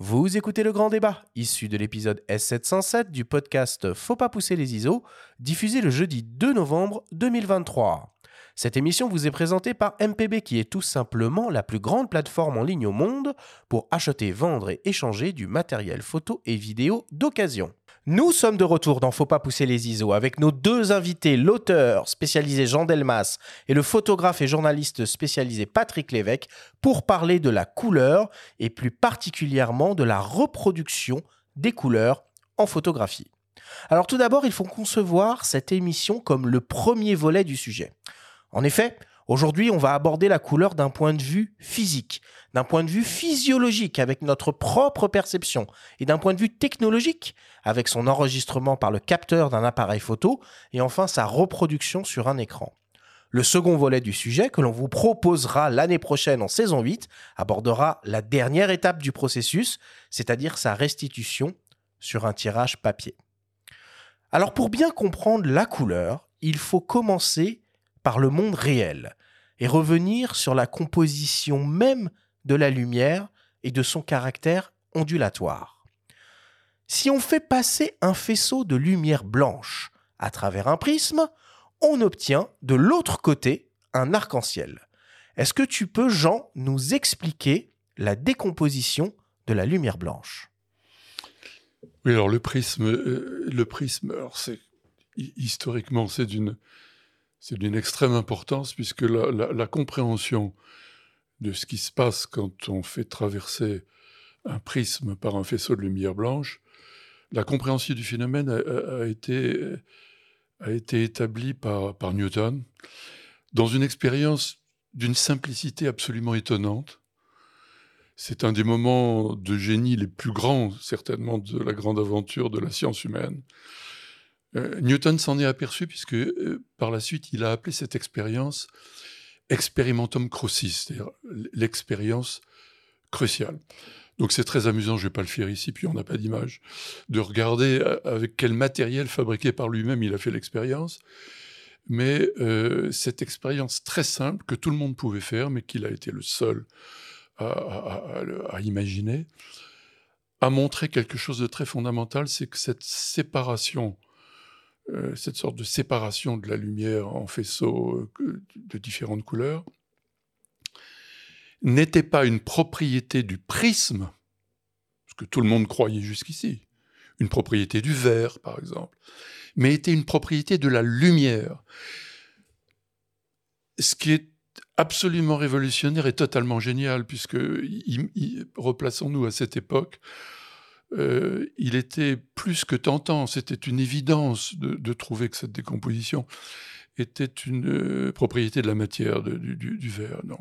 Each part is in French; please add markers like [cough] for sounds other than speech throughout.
Vous écoutez le grand débat, issu de l'épisode S707 du podcast Faut pas pousser les ISO, diffusé le jeudi 2 novembre 2023. Cette émission vous est présentée par MPB qui est tout simplement la plus grande plateforme en ligne au monde pour acheter, vendre et échanger du matériel photo et vidéo d'occasion. Nous sommes de retour dans Faut pas pousser les ISO avec nos deux invités, l'auteur spécialisé Jean Delmas et le photographe et journaliste spécialisé Patrick Lévesque, pour parler de la couleur et plus particulièrement de la reproduction des couleurs en photographie. Alors tout d'abord, il faut concevoir cette émission comme le premier volet du sujet. En effet, Aujourd'hui, on va aborder la couleur d'un point de vue physique, d'un point de vue physiologique avec notre propre perception et d'un point de vue technologique avec son enregistrement par le capteur d'un appareil photo et enfin sa reproduction sur un écran. Le second volet du sujet que l'on vous proposera l'année prochaine en saison 8 abordera la dernière étape du processus, c'est-à-dire sa restitution sur un tirage papier. Alors pour bien comprendre la couleur, il faut commencer par le monde réel et revenir sur la composition même de la lumière et de son caractère ondulatoire. Si on fait passer un faisceau de lumière blanche à travers un prisme, on obtient de l'autre côté un arc-en-ciel. Est-ce que tu peux, Jean, nous expliquer la décomposition de la lumière blanche? Oui, alors le prisme, euh, historiquement c'est d'une c'est d'une extrême importance puisque la, compréhension de ce qui se passe quand on fait traverser un prisme par un faisceau de lumière blanche, la compréhension du phénomène a, été, établie par Newton dans une expérience d'une simplicité absolument étonnante. C'est un des moments de génie les plus grands, certainement, de la grande aventure de la science humaine. Euh, Newton s'en est aperçu puisque euh, par la suite, il a appelé cette expérience experimentum crucis, c'est-à-dire l'expérience cruciale. Donc c'est très amusant, je ne vais pas le faire ici, puis on n'a pas d'image, de regarder euh, avec quel matériel fabriqué par lui-même il a fait l'expérience. Mais cette expérience très simple que tout le monde pouvait faire, mais qu'il a été le seul à imaginer, a montré quelque chose de très fondamental, c'est que cette séparation euh, cette sorte de séparation de la lumière en faisceaux euh, de différentes couleurs, n'était pas une propriété du prisme, ce que tout le monde croyait jusqu'ici, une propriété du verre par exemple, mais était une propriété de la lumière. Ce qui est absolument révolutionnaire et totalement génial, puisque, replaçons-nous à cette époque, euh, il était plus que tentant, c'était une évidence de, trouver que cette décomposition était une euh, propriété de la matière, du, verre. Non,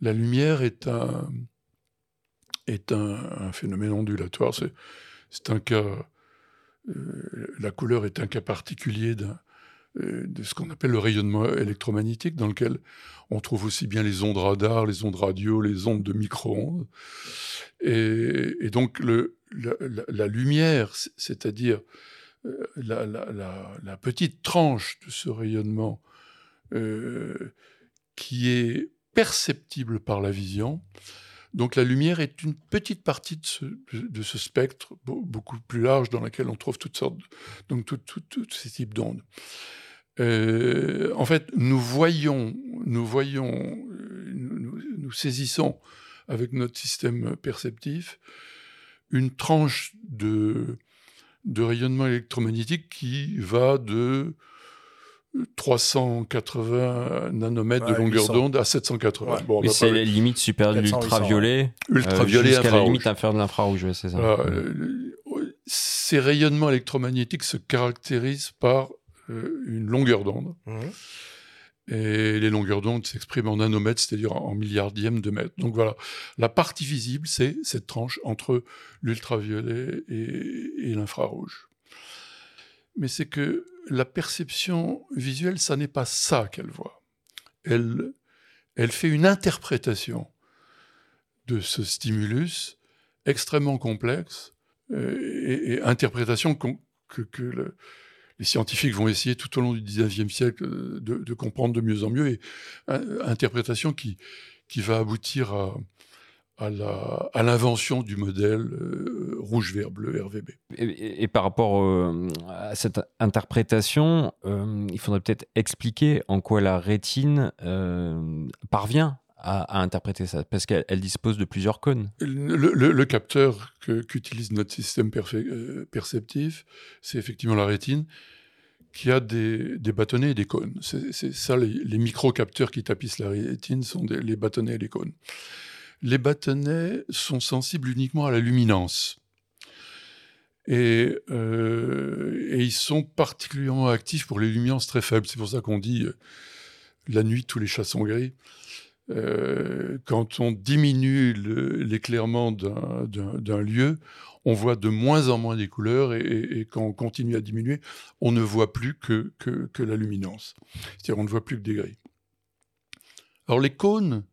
la lumière est un, est un, phénomène ondulatoire. C'est un cas, euh, la couleur est un cas particulier d'un de ce qu'on appelle le rayonnement électromagnétique, dans lequel on trouve aussi bien les ondes radar, les ondes radio, les ondes de micro-ondes. Et, donc la, lumière, c'est-à-dire euh, la, petite tranche de ce rayonnement euh, qui est perceptible par la vision, donc la lumière est une petite partie de ce, de ce spectre beaucoup plus large dans lequel on trouve toutes sortes, donc tous ces types d'ondes. Euh, en fait, nous voyons, nous voyons, euh, nous, saisissons avec notre système perceptif une tranche de, de rayonnement électromagnétique qui va de 380 nanomètres de longueur d'onde à 780. Bon, Mais c'est la limite supérieure de l'ultraviolet. Ultraviolet, euh, jusqu'à la limite inférieure de l'infrarouge, c'est ça. ces rayonnements électromagnétiques se caractérisent par euh, une longueur d'onde. Mmh. Et les longueurs d'onde s'expriment en nanomètres, c'est-à-dire en milliardièmes de mètres. Donc voilà, la partie visible, c'est cette tranche entre l'ultraviolet et, l'infrarouge. Mais c'est que la perception visuelle, ça n'est pas ça qu'elle voit. Elle, elle fait une interprétation de ce stimulus extrêmement complexe euh, et, interprétation que, que le, les scientifiques vont essayer tout au long du 19e siècle euh, de, comprendre de mieux en mieux, et euh, interprétation qui, qui va aboutir à, à l'invention du modèle euh, rouge, vert, bleu, RVB. Et, par rapport à cette interprétation, il faudrait peut-être expliquer en quoi la rétine parvient à, interpréter ça, parce qu'elle dispose de plusieurs cônes. Le, capteur qu'utilise notre système perceptif, c'est effectivement la rétine qui a des, bâtonnets et des cônes. C'est ça, les, micro-capteurs qui tapissent la rétine sont les bâtonnets et les cônes les bâtonnets sont sensibles uniquement à la luminance. Et, euh, ils sont particulièrement actifs pour les luminances très faibles. C'est pour ça qu'on dit euh, la nuit, tous les chats sont gris. Euh, quand on diminue l'éclairement d'un lieu, on voit de moins en moins des couleurs et, quand on continue à diminuer, on ne voit plus que, la luminance. C'est-à-dire on ne voit plus que des gris. Alors les cônes,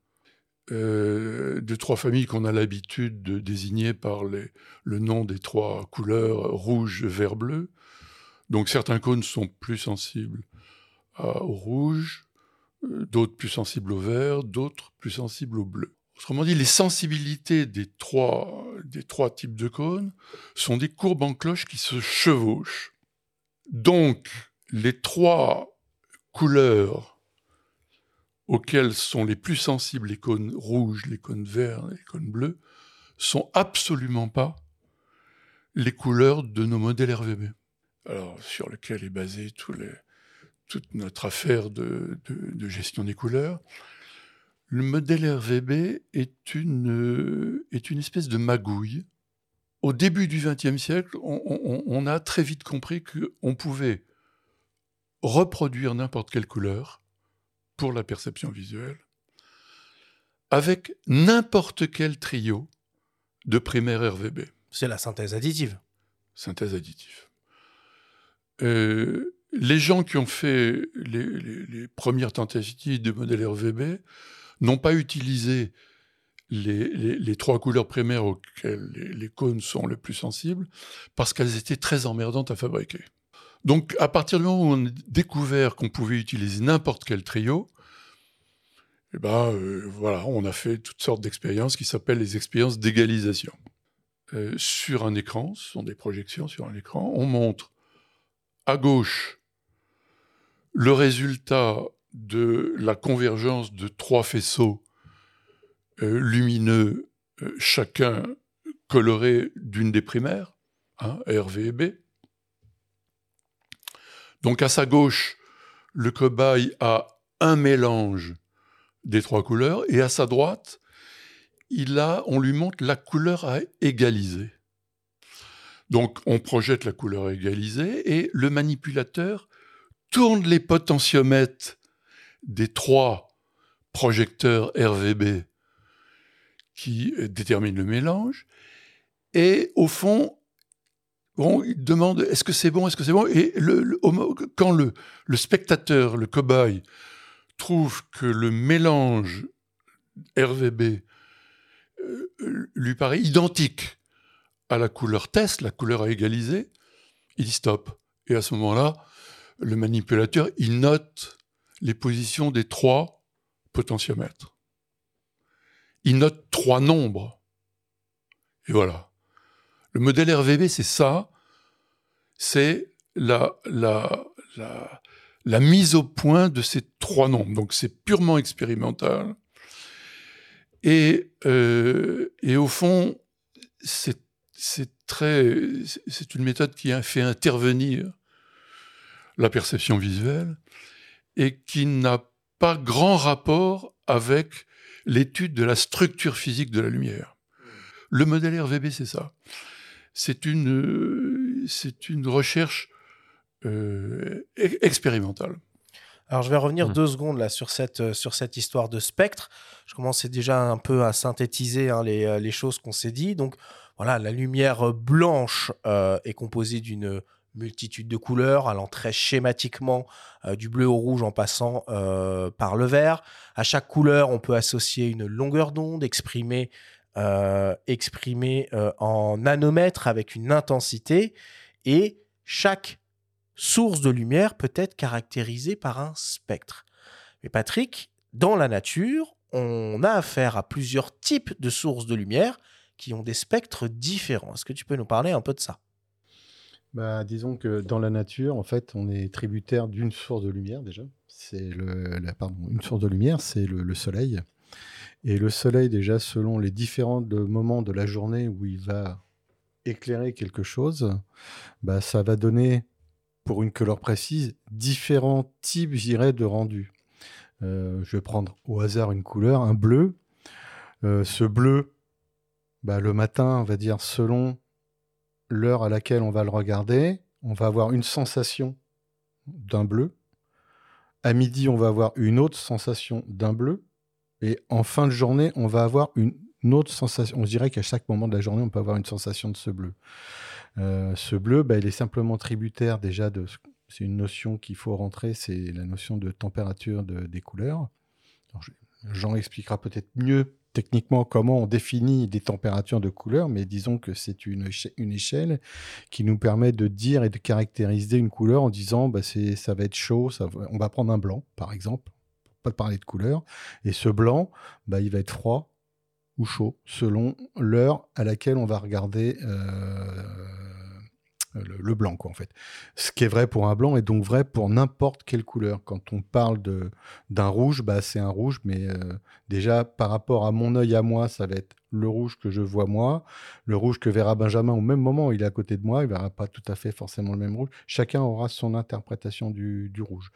euh, de trois familles qu'on a l'habitude de désigner par le nom des trois couleurs rouge, vert, bleu. Donc certains cônes sont plus sensibles au rouge, d'autres plus sensibles au vert, d'autres plus sensibles au bleu. Autrement dit, les sensibilités des trois, des trois types de cônes sont des courbes en cloche qui se chevauchent. Donc, les trois couleurs auxquels sont les plus sensibles les cônes rouges, les cônes verts, les cônes bleus, sont absolument pas les couleurs de nos modèles RVB. Alors, sur lequel est basée toute notre affaire de, gestion des couleurs. Le modèle RVB est une, est une espèce de magouille. Au début du XXe siècle, on a très vite compris qu'on pouvait reproduire n'importe quelle couleur pour la perception visuelle, avec n'importe quel trio de primaire RVB. C'est la synthèse additive. Synthèse additive. Euh, les gens qui ont fait les, premières tentatives de modèle RVB n'ont pas utilisé les, trois couleurs primaires auxquelles les, cônes sont les plus sensibles parce qu'elles étaient très emmerdantes à fabriquer. Donc, à partir du moment où on a découvert qu'on pouvait utiliser n'importe quel trio, eh ben, euh, voilà, on a fait toutes sortes d'expériences qui s'appellent les expériences d'égalisation. Euh, sur un écran, ce sont des projections sur un écran, on montre à gauche le résultat de la convergence de trois faisceaux euh, lumineux, chacun coloré d'une des primaires, hein, R, V et B. Donc à sa gauche, le cobaye a un mélange des trois couleurs, et à sa droite, il a, on lui montre la couleur à égaliser. Donc on projette la couleur à égaliser et le manipulateur tourne les potentiomètres des trois projecteurs RVB qui déterminent le mélange. Et au fond, il demande est-ce que c'est bon, est-ce que c'est bon? Et quand le, le, spectateur, le cobaye, trouve que le mélange RVB euh, lui paraît identique à la couleur test, la couleur à égaliser, il dit stop. Et à ce moment-là, le manipulateur, il note les positions des trois potentiomètres. Il note trois nombres. Et voilà. Le modèle RVB, c'est ça. C'est la, mise au point de ces trois nombres. Donc c'est purement expérimental. Et, euh, et au fond, c'est une méthode qui a fait intervenir la perception visuelle et qui n'a pas grand rapport avec l'étude de la structure physique de la lumière. Le modèle RVB, c'est ça. C'est une, c'est une recherche euh, expérimental. Alors je vais revenir mmh. deux secondes là sur cette, euh, sur cette histoire de spectre. Je commençais déjà un peu à synthétiser hein, les, euh, les, choses qu'on s'est dit. Donc voilà, la lumière blanche est composée d'une multitude de couleurs, allant très schématiquement du bleu au rouge en passant par le vert. À chaque couleur, on peut associer une longueur d'onde exprimée, exprimée en nanomètres avec une intensité. Et chaque source de lumière peut être caractérisée par un spectre. Mais Patrick, dans la nature, on a affaire à plusieurs types de sources de lumière qui ont des spectres différents. Est-ce que tu peux nous parler un peu de ça? Bah, disons que dans la nature, en fait, on est tributaire d'une source de lumière déjà. C'est le, pardon, une source de lumière, c'est le, soleil. Et le soleil, déjà, selon les différents moments de la journée où il va éclairer quelque chose, bah, ça va donner, pour une couleur précise, différents types, je dirais, de rendu. Euh, je vais prendre au hasard une couleur, un bleu. Euh, ce bleu, bah, le matin, on va dire, selon l'heure à laquelle on va le regarder, on va avoir une sensation d'un bleu. À midi, on va avoir une autre sensation d'un bleu. Et en fin de journée, on va avoir une autre sensation. On dirait qu'à chaque moment de la journée, on peut avoir une sensation de ce bleu. Euh, ce bleu, bah, il est simplement tributaire déjà de. C'est une notion qu'il faut rentrer, c'est la notion de température des couleurs. Jean expliquera peut-être mieux techniquement comment on définit des températures de couleur, mais disons que c'est une, échelle qui nous permet de dire et de caractériser une couleur en disant bah ça va être chaud, ça on va prendre un blanc par exemple, pas de parler de couleur, et ce blanc, bah, il va être froid ou chaud selon l'heure à laquelle on va regarder euh, le, blanc, quoi, en fait. Ce qui est vrai pour un blanc est donc vrai pour n'importe quelle couleur. Quand on parle d'un rouge, bah, c'est un rouge, mais euh, déjà par rapport à mon œil à moi, ça va être le rouge que je vois moi, le rouge que verra Benjamin au même moment il est à côté de moi, il verra pas tout à fait forcément le même rouge. Chacun aura son interprétation du, rouge.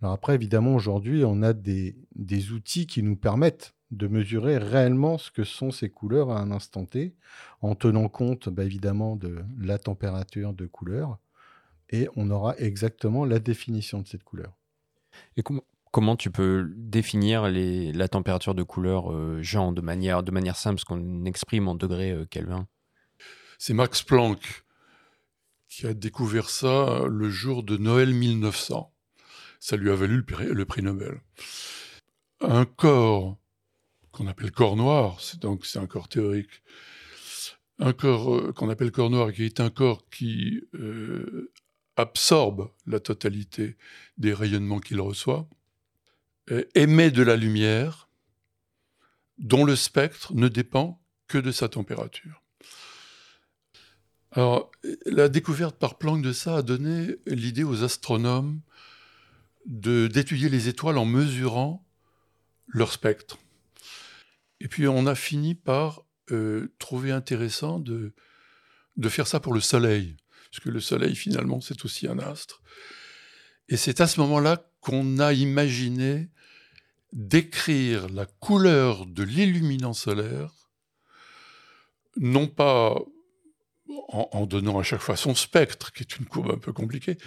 Alors après, évidemment, aujourd'hui, on a des, des outils qui nous permettent de mesurer réellement ce que sont ces couleurs à un instant T, en tenant compte bah, évidemment de la température de couleur, et on aura exactement la définition de cette couleur. Et comment tu peux définir les, la température de couleur, euh, Jean, de manière, de manière simple, ce qu'on exprime en degrés euh, Kelvin? C'est Max Planck qui a découvert ça le jour de Noël 1900. Ça lui a valu le le prix Nobel. Un corps qu'on appelle corps noir, c'est donc c'est un corps théorique. Un corps euh, qu'on appelle corps noir, qui est un corps qui euh, absorbe la totalité des rayonnements qu'il reçoit, émet de la lumière dont le spectre ne dépend que de sa température. Alors, la découverte par Planck de ça a donné l'idée aux astronomes d'étudier les étoiles en mesurant leur spectre. Et puis on a fini par euh, trouver intéressant de, de faire ça pour le Soleil, parce que le Soleil finalement c'est aussi un astre. Et c'est à ce moment-là qu'on a imaginé décrire la couleur de l'illuminant solaire, non pas en, en, donnant à chaque fois son spectre, qui est une courbe un peu compliquée,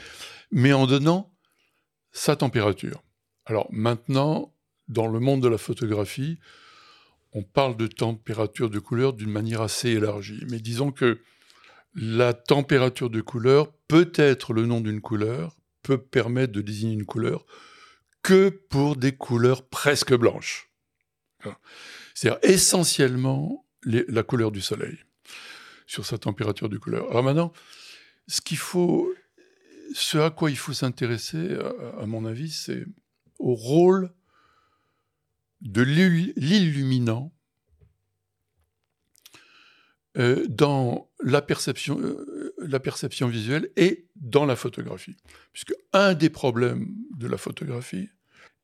mais en donnant sa température. Alors maintenant, dans le monde de la photographie, on parle de température de couleur d'une manière assez élargie. Mais disons que la température de couleur peut être le nom d'une couleur, peut permettre de désigner une couleur que pour des couleurs presque blanches. C'est-à-dire essentiellement la couleur du soleil sur sa température de couleur. Alors maintenant, ce qu'il faut, ce à quoi il faut s'intéresser, à, mon avis, c'est au rôle de l'illuminant euh, dans la perception, euh, la perception visuelle et dans la photographie. Puisque un des problèmes de la photographie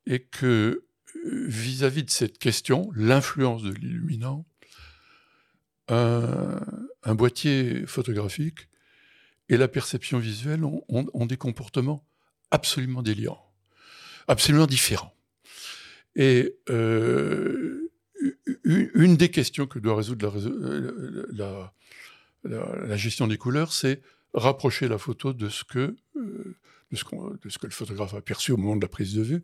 est que euh, vis-à-vis de cette question, l'influence de l'illuminant, un, boîtier photographique et la perception visuelle ont des comportements absolument délirants, absolument différents. Et euh, une des questions que doit résoudre la, la, gestion des couleurs, c'est rapprocher la photo de ce que euh, le photographe a perçu au moment de la prise de vue,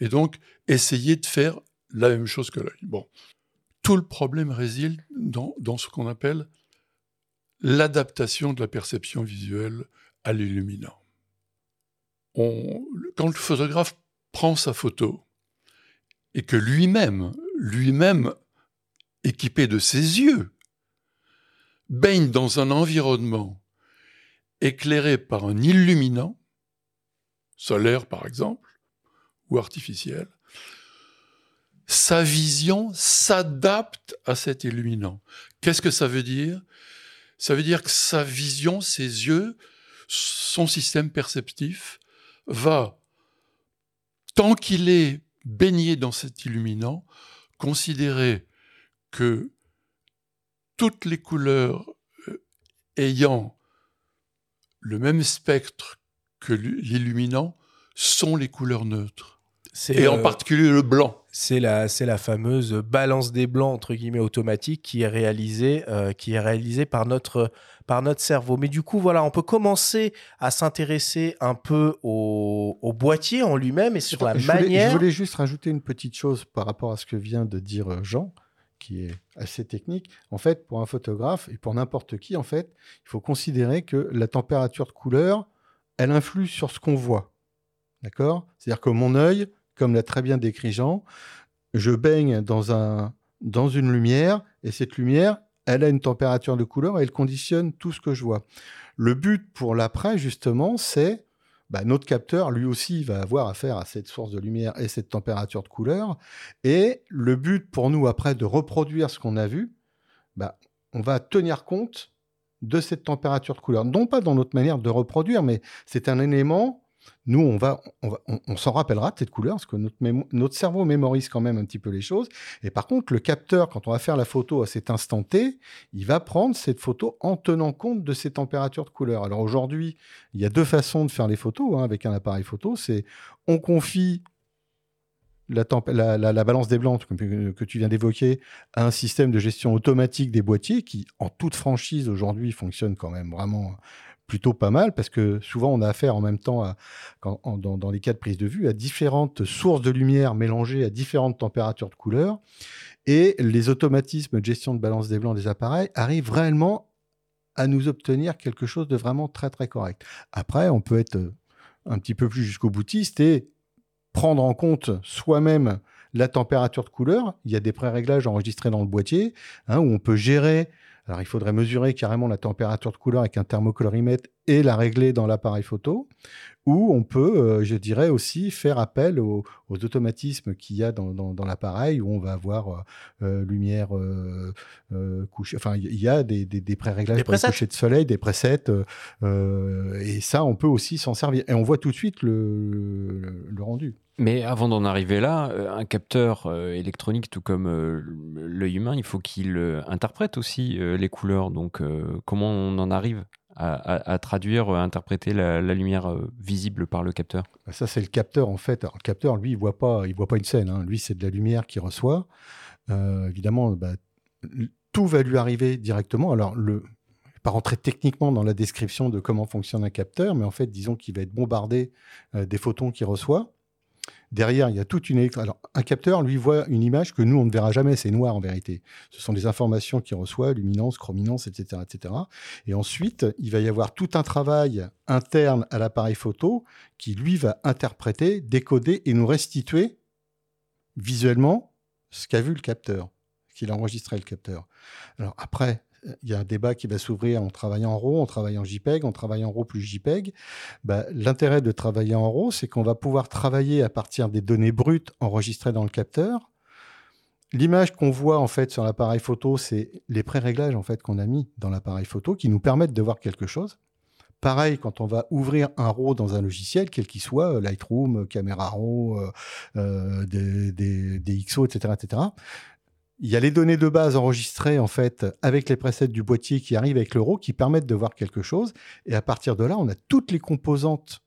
et donc essayer de faire la même chose que l'œil. Bon, tout le problème réside dans ce qu'on appelle l'adaptation de la perception visuelle à l'illuminant. Quand le photographe prend sa photo, et que lui-même, lui-même équipé de ses yeux, baigne dans un environnement éclairé par un illuminant, solaire par exemple, ou artificiel, sa vision s'adapte à cet illuminant. Qu'est-ce que ça veut dire? Ça veut dire que sa vision, ses yeux, son système perceptif va, tant qu'il est baigné dans cet illuminant, considérer que toutes les couleurs euh, ayant le même spectre que l'illuminant sont les couleurs neutres. Et en particulier le blanc. C'est la, c'est la fameuse balance des blancs entre guillemets automatique qui est réalisée, euh, qui est réalisée par notre par notre cerveau. Mais du coup, voilà, on peut commencer à s'intéresser un peu au, boîtier en lui-même et sur la manière. je voulais juste rajouter une petite chose par rapport à ce que vient de dire euh, Jean, qui est assez technique. En fait, pour un photographe et pour n'importe qui, en fait, il faut considérer que la température de couleur, elle influe sur ce qu'on voit. D'accord? C'est-à-dire que mon œil, comme l'a très bien décrit Jean, je baigne dans, un, dans une lumière et cette lumière, elle a une température de couleur et elle conditionne tout ce que je vois. Le but pour l'après, justement, c'est bah, notre capteur, lui aussi, va avoir affaire à cette source de lumière et cette température de couleur. Et le but pour nous, après, de reproduire ce qu'on a vu, bah, on va tenir compte de cette température de couleur. Non pas dans notre manière de reproduire, mais c'est un élément nous, on va, on, s'en rappellera de cette couleur parce que notre, cerveau mémorise quand même un petit peu les choses. Et par contre, le capteur, quand on va faire la photo à cet instant T, il va prendre cette photo en tenant compte de ces températures de couleur. Alors aujourd'hui, il y a deux façons de faire les photos hein, avec un appareil photo. C'est on confie la, la, balance des blancs que tu viens d'évoquer à un système de gestion automatique des boîtiers qui, en toute franchise aujourd'hui, fonctionne quand même vraiment plutôt pas mal parce que souvent on a affaire en même temps, dans, les cas de prise de vue, à différentes sources de lumière mélangées à différentes températures de couleur. Et les automatismes de gestion de balance des blancs des appareils arrivent réellement à nous obtenir quelque chose de vraiment très très correct. Après, on peut être un petit peu plus jusqu'au boutiste et prendre en compte soi-même la température de couleur. Il y a des pré-réglages enregistrés dans le boîtier hein, où on peut gérer alors, il faudrait mesurer carrément la température de couleur avec un thermocolorimètre et la régler dans l'appareil photo. Ou on peut, euh, je dirais aussi, faire appel aux, automatismes qu'il y a dans, l'appareil, où on va avoir euh, euh, lumière couchée. Enfin, il y a des, des, pré-réglages pour coucher de soleil, des presets. et ça, on peut aussi s'en servir. Et on voit tout de suite le rendu. Mais avant d'en arriver là, un capteur électronique, tout comme l'œil humain, il faut qu'il interprète aussi les couleurs. Donc, comment on en arrive? À, traduire, à interpréter la, lumière visible par le capteur bah, Ça, c'est le capteur en fait. le capteur, lui, il voit pas, voit pas une scène. Hein. Lui, c'est de la lumière qu'il reçoit. évidemment, bah, tout va lui arriver directement. Alors, le, pas rentrer techniquement dans la description de comment fonctionne un capteur, mais en fait, disons qu'il va être bombardé des photons qu'il reçoit. Derrière, il y a toute une Alors, un capteur, lui, voit une image que nous, on ne verra jamais. C'est noir en vérité. Ce sont des informations qu'il reçoit, luminance, chrominance, etc., etc. Et ensuite, il va y avoir tout un travail interne à l'appareil photo qui, lui, va interpréter, décoder et nous restituer visuellement ce qu'a vu le capteur, qu'il a enregistré le capteur. Alors après, il y a un débat qui va s'ouvrir en travaillant en RAW, en travaillant en JPEG, en travaillant en RAW plus JPEG. Bah, l'intérêt de travailler en RAW, c'est qu'on va pouvoir travailler à partir des données brutes enregistrées dans le capteur. L'image qu'on voit en fait sur l'appareil photo, c'est les pré-réglages en fait qu'on a mis dans l'appareil photo qui nous permettent de voir quelque chose. Pareil, quand on va ouvrir un RAW dans un logiciel, quel qu'il soit, euh, Lightroom, Camera RAW, euh, euh, des, des, des, XO, etc., etc., il y a les données de base enregistrées en fait avec les presets du boîtier qui arrivent avec l'euro qui permettent de voir quelque chose. Et à partir de là, on a toutes les composantes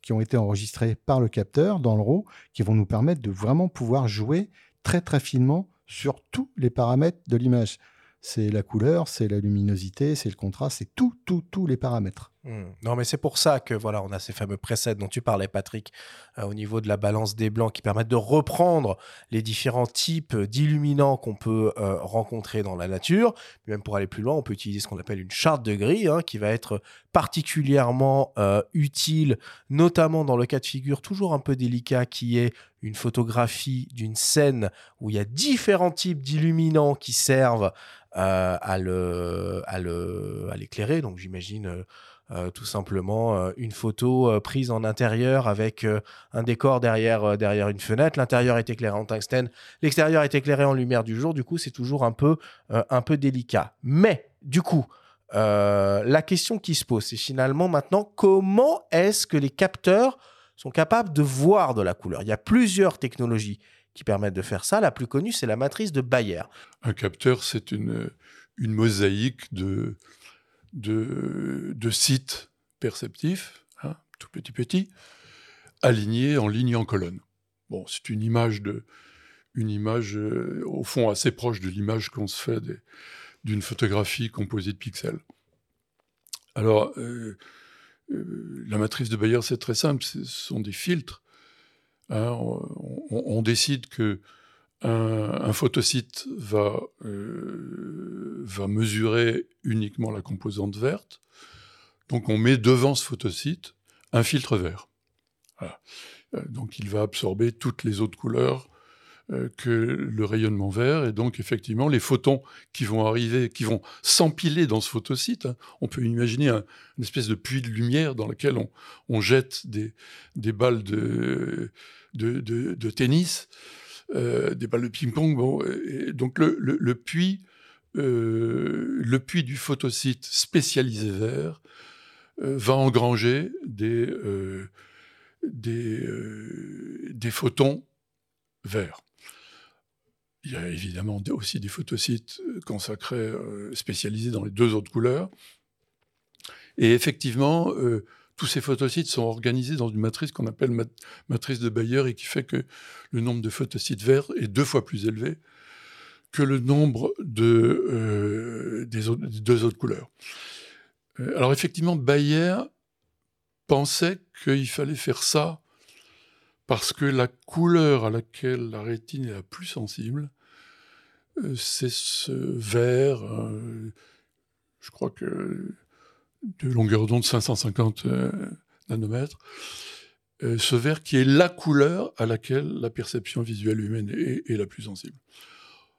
qui ont été enregistrées par le capteur dans le RAW qui vont nous permettre de vraiment pouvoir jouer très très finement sur tous les paramètres de l'image. C'est la couleur, c'est la luminosité, c'est le contraste, c'est tout, tout, tous les paramètres. Hmm. Non, mais c'est pour ça que voilà, on a ces fameux presets dont tu parlais, Patrick, euh, au niveau de la balance des blancs, qui permettent de reprendre les différents types d'illuminants qu'on peut euh, rencontrer dans la nature. Même pour aller plus loin, on peut utiliser ce qu'on appelle une charte de grille, hein, qui va être particulièrement euh, utile, notamment dans le cas de figure toujours un peu délicat, qui est une photographie d'une scène où il y a différents types d'illuminants qui servent à à l'éclairer. Donc j'imagine euh, tout simplement euh, une photo euh, prise en intérieur avec un décor derrière, derrière une fenêtre. L'intérieur est éclairé en tungstène, l'extérieur est éclairé en lumière du jour. Du coup, c'est toujours un peu, un peu délicat. Mais du coup, la question qui se pose, c'est finalement maintenant comment est-ce que les capteurs sont capables de voir de la couleur? Il y a plusieurs technologies qui permettent de faire ça. La plus connue, c'est la matrice de Bayer. Un capteur, c'est une, une mosaïque de, de, sites perceptifs, hein, tout petit petit, alignés en ligne en colonne. Bon, c'est une image de, une image euh, au fond assez proche de l'image qu'on se fait d'une photographie composée de pixels. Alors, euh, euh, la matrice de Bayer, c'est très simple, ce sont des filtres. Hein, on, décide que un, photosite va, euh, va mesurer uniquement la composante verte. Donc on met devant ce photosite un filtre vert. Euh, donc il va absorber toutes les autres couleurs euh, que le rayonnement vert. Et donc effectivement, les photons qui vont arriver, qui vont s'empiler dans ce photosite, hein, on peut imaginer un, une espèce de puits de lumière dans lequel on, jette des, balles de, de tennis. Euh, des balles de ping-pong. Bon, donc le, puits, euh, le puits du photocyte spécialisé vert euh, va engranger des, des, des photons verts. Il y a évidemment aussi des photocytes consacrés, spécialisés dans les deux autres couleurs. Et effectivement, tous ces photocytes sont organisés dans une matrice qu'on appelle matrice de Bayer et qui fait que le nombre de photocytes verts est deux fois plus élevé que le nombre de, euh, des, deux autres couleurs. Euh, alors effectivement, Bayer pensait qu'il fallait faire ça parce que la couleur à laquelle la rétine est la plus sensible, euh, c'est ce vert, je crois que de longueur d'onde 550 euh, nanomètres, euh, ce vert qui est la couleur à laquelle la perception visuelle humaine est, la plus sensible.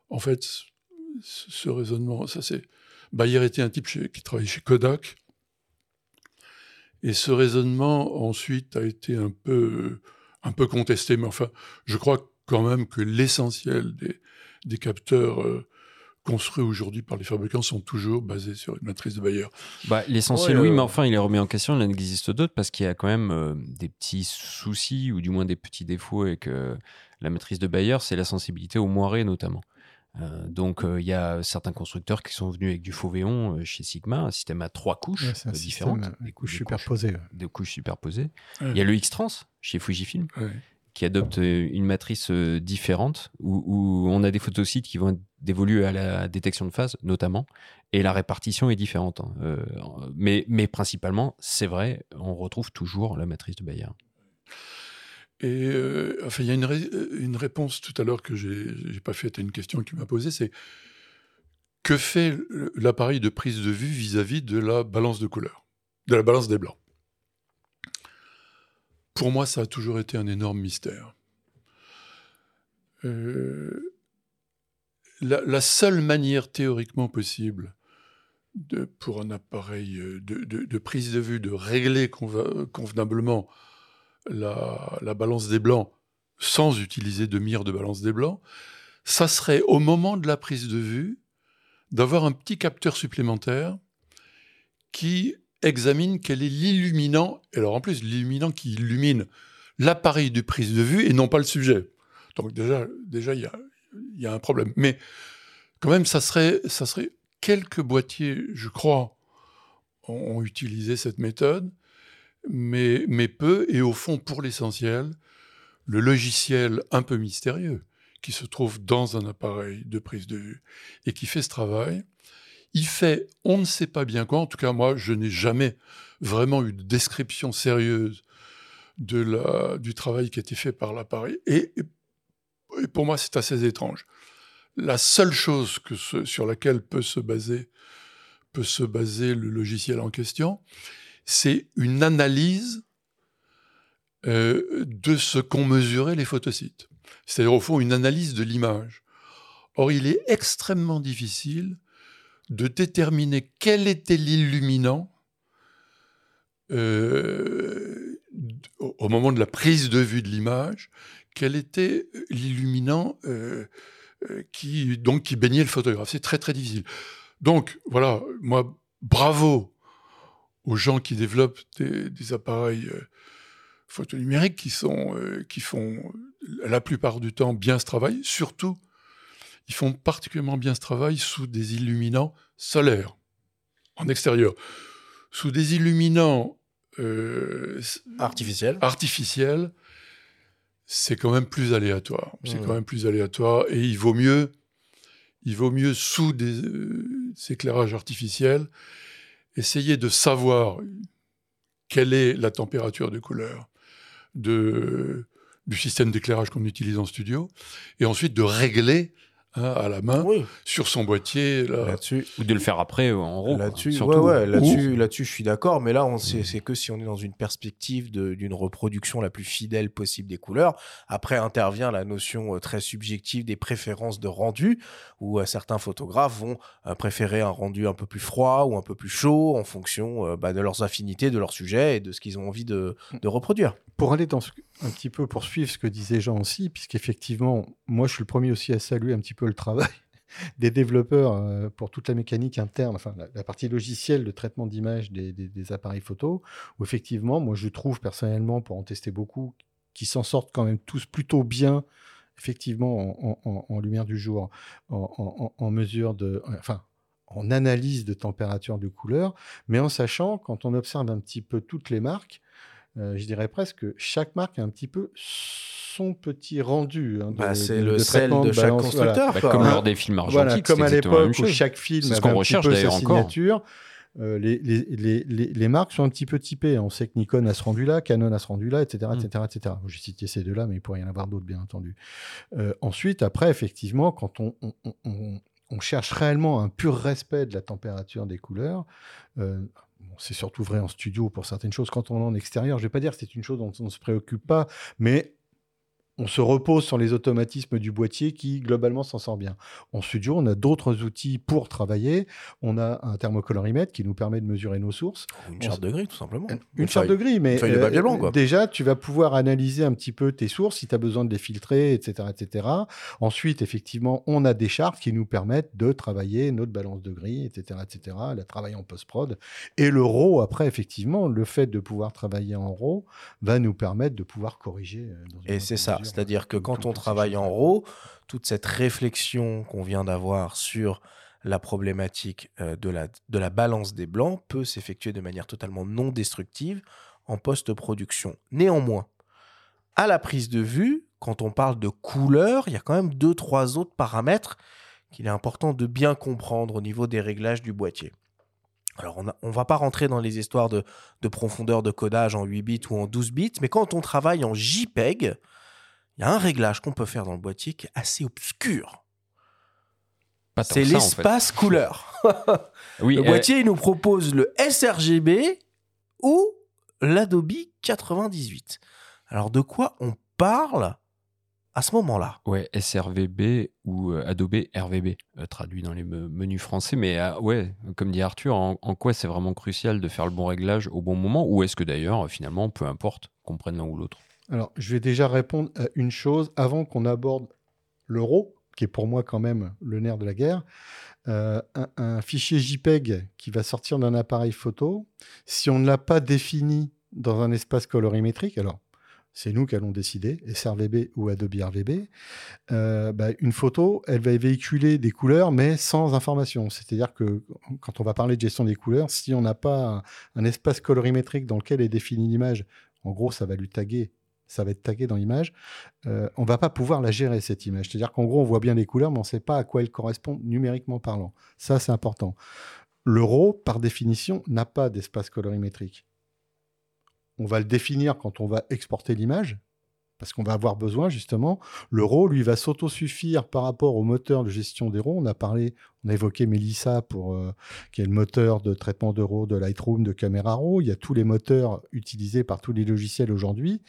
En fait, ce raisonnement, ça c'est... Bayer était un type qui travaillait chez Kodak, et ce raisonnement ensuite a été un peu, un peu contesté, mais enfin, je crois quand même que l'essentiel des, des capteurs euh, construits aujourd'hui par les fabricants sont toujours basés sur une matrice de Bayer. Bah, L'essentiel, oui, mais enfin, il est remis en question. Il en existe d'autres parce qu'il y a quand même euh, des petits soucis ou du moins des petits défauts avec euh, la matrice de Bayer, c'est la sensibilité aux moirés notamment. Euh, donc, il y a certains constructeurs qui sont venus avec du Fauvéon chez Sigma, un système à trois couches différentes, des couches superposées. Des couches superposées. Il y a le X-Trans chez Fujifilm, qui adopte euh, une matrice euh, différente, où, on a des photosites qui vont dévoluer à la détection de phase, notamment, et la répartition est différente. Hein. Euh, mais, principalement, c'est vrai, on retrouve toujours la matrice de Bayer. Et enfin, il y a une, une, réponse tout à l'heure que je n'ai pas faite à une question que tu m'as posée, c'est que fait l'appareil de prise de vue vis-à-vis -vis de la balance de couleur, de la balance des blancs? Pour moi, ça a toujours été un énorme mystère. Euh, la, seule manière théoriquement possible pour un appareil euh, de, prise de vue de régler convenablement la, la, balance des blancs sans utiliser de mire de balance des blancs, ça serait au moment de la prise de vue d'avoir un petit capteur supplémentaire qui examine quel est l'illuminant, et alors en plus l'illuminant qui illumine l'appareil de prise de vue et non pas le sujet. Donc déjà, déjà il y a, y a, un problème. Mais quand même, ça serait, ça serait quelques boîtiers, je crois, ont, utilisé cette méthode, mais, mais peu, et au fond, pour l'essentiel, le logiciel un peu mystérieux qui se trouve dans un appareil de prise de vue et qui fait ce travail, il fait on ne sait pas bien quoi. En tout cas, moi, je n'ai jamais vraiment eu de description sérieuse de la, du travail qui a été fait par l'appareil. Et, pour moi, c'est assez étrange. La seule chose sur laquelle peut se baser le logiciel en question, c'est une analyse euh, de ce qu'ont mesuré les photocytes. C'est-à-dire, au fond, une analyse de l'image. Or, il est extrêmement difficile de déterminer quel était l'illuminant euh, au moment de la prise de vue de l'image, quel était l'illuminant euh, euh, qui, donc, qui baignait le photographe. C'est très très difficile. Donc voilà, moi, bravo aux gens qui développent des, des appareils euh, photonumériques qui, sont, euh, qui font la plupart du temps bien ce travail. Surtout, ils font particulièrement bien ce travail sous des illuminants solaires, en extérieur. Sous des illuminants euh, Artificiel. artificiels, c'est quand même plus aléatoire. C'est Mhm. quand même plus aléatoire et il vaut mieux, il vaut mieux sous des, euh, ces éclairages artificiels essayer de savoir quelle est la température de couleur de, du système d'éclairage qu'on utilise en studio et ensuite de régler hein, à la main Oui, sur son boîtier. là. Ou de le faire après euh, en RAW. Là-dessus, ouais, surtout. ouais, là-dessus, là-dessus, je suis d'accord. Mais là, on sait, c'est que si on est dans une perspective de- d'une reproduction la plus fidèle possible des couleurs. Après intervient la notion euh, très subjective des préférences de rendu, où euh, certains photographes vont euh, préférer un rendu un peu plus froid ou un peu plus chaud en fonction euh, bah, de leurs affinités, de leur sujet et de ce qu'ils ont envie de, de reproduire. Pour aller dans ce- un petit peu poursuivre ce que disait Jean aussi, puisqu'effectivement, moi je suis le premier aussi à saluer un petit peu le travail [laughs] des développeurs euh, pour toute la mécanique interne, enfin la, partie logicielle de traitement d'image des, appareils photo, où effectivement, moi je trouve personnellement, pour en tester beaucoup, qui s'en sortent quand même tous plutôt bien, effectivement, en, lumière du jour, en mesure de... Enfin, en analyse de température de couleur, mais en sachant, quand on observe un petit peu toutes les marques, euh, je dirais presque que chaque marque a un petit peu son petit rendu. hein, de- Bah, c'est de- le de sel traitement de chaque balance, voilà. constructeur. Bah, quoi. comme Hein. lors des films argentiques, Voilà, comme à l'époque où chaque film avait qu'on un petit recherche peu sa encore. signature. euh, les, les, les, les, les marques sont un petit peu typées. On sait que Nikon a ce rendu-là, Canon a ce rendu-là, etc. Etc., etc. J'ai cité ces deux-là, mais il pourrait y en avoir d'autres, bien entendu. Euh, ensuite, après, effectivement, quand on, on, on- on- on cherche réellement un pur respect de la température des couleurs, euh, c'est surtout vrai en studio pour certaines choses. Quand on est en extérieur, je ne vais pas dire que c'est une chose dont on ne se préoccupe pas, mais on se repose sur les automatismes du boîtier qui, globalement, s'en sort bien. En studio, on a d'autres outils pour travailler. On a un thermocolorimètre qui nous permet de mesurer nos sources. Ou Une charte de gris, tout simplement. Une charte de gris, mais de euh, blanc, quoi. déjà, tu vas pouvoir analyser un petit peu tes sources si tu as besoin de les filtrer, etc., etc. Ensuite, effectivement, on a des chartes qui nous permettent de travailler notre balance de gris, etc., etc., la travailler en post-prod. Et le RAW, après, effectivement, le fait de pouvoir travailler en RAW va nous permettre de pouvoir corriger. euh, dans une Et c'est ça, c'est-à-dire que quand on travaille en. RAW, toute cette réflexion qu'on vient d'avoir sur la problématique euh, de la, de la balance des blancs peut s'effectuer de manière totalement non destructive en post-production. Néanmoins, à la prise de vue, quand on parle de couleur, il y a quand même deux, trois autres paramètres qu'il est important de bien comprendre au niveau des réglages du boîtier. Alors, on ne va pas rentrer dans les histoires de, de profondeur de codage en 8 bits ou en 12 bits, mais quand on travaille en JPEG, il y a un réglage qu'on peut faire dans le boîtier qui est assez obscur. C'est en fait. l'espace couleur. [laughs] Oui, le euh, boîtier, il nous propose le sRGB ou l'Adobe 98. Alors, de quoi on parle à ce moment-là? Ouais, SRVB ou euh, Adobe RVB, euh, traduit dans les me- menus français. Mais ouais, comme dit Arthur, en, en quoi c'est vraiment crucial de faire le bon réglage au bon moment? Ou est-ce que d'ailleurs, finalement, peu importe qu'on prenne l'un ou l'autre? Alors, je vais déjà répondre à une chose avant qu'on aborde l'euro, qui est pour moi quand même le nerf de la guerre. Euh, un, fichier JPEG qui va sortir d'un appareil photo, si on ne l'a pas défini dans un espace colorimétrique, alors c'est nous qui allons décider, SRVB ou Adobe RVB, euh, bah, une photo, elle va véhiculer des couleurs, mais sans information. C'est-à-dire que quand on va parler de gestion des couleurs, si on n'a pas un, un espace colorimétrique dans lequel est définie l'image, en gros, ça va lui taguer ça va être tagué dans l'image, euh, on va pas pouvoir la gérer, cette image. C'est-à-dire qu'en gros, on voit bien les couleurs, mais on ne sait pas à quoi elles correspondent numériquement parlant. Ça, c'est important. Le RAW, par définition, n'a pas d'espace colorimétrique. On va le définir quand on va exporter l'image, parce qu'on va avoir besoin, justement. Le RAW, lui, va s'autosuffire par rapport au moteur de gestion des RAW. On a parlé, on a évoqué Melissa, pour, euh, qui est le moteur de traitement de RAW de Lightroom, de Camera Raw. Il y a tous les moteurs utilisés par tous les logiciels aujourd'hui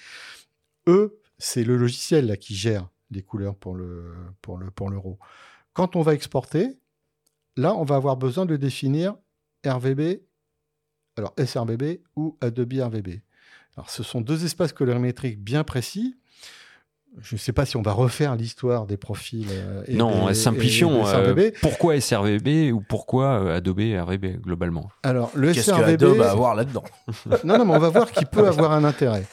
eux, c'est le logiciel là, qui gère les couleurs pour le, pour, le, pour le RAW. Quand on va exporter, là, on va avoir besoin de définir RVB, alors sRBB ou Adobe RVB. Alors, ce sont deux espaces colorimétriques bien précis. Je ne sais pas si on va refaire l'histoire des profils. euh, et non, simplifions. et euh, sRBB. pourquoi SRVB ou pourquoi euh, Adobe RVB globalement? Alors, le Qu'est-ce que sRVB. Adobe va avoir là-dedans? Non, non, mais on va voir qu'il peut avoir un intérêt.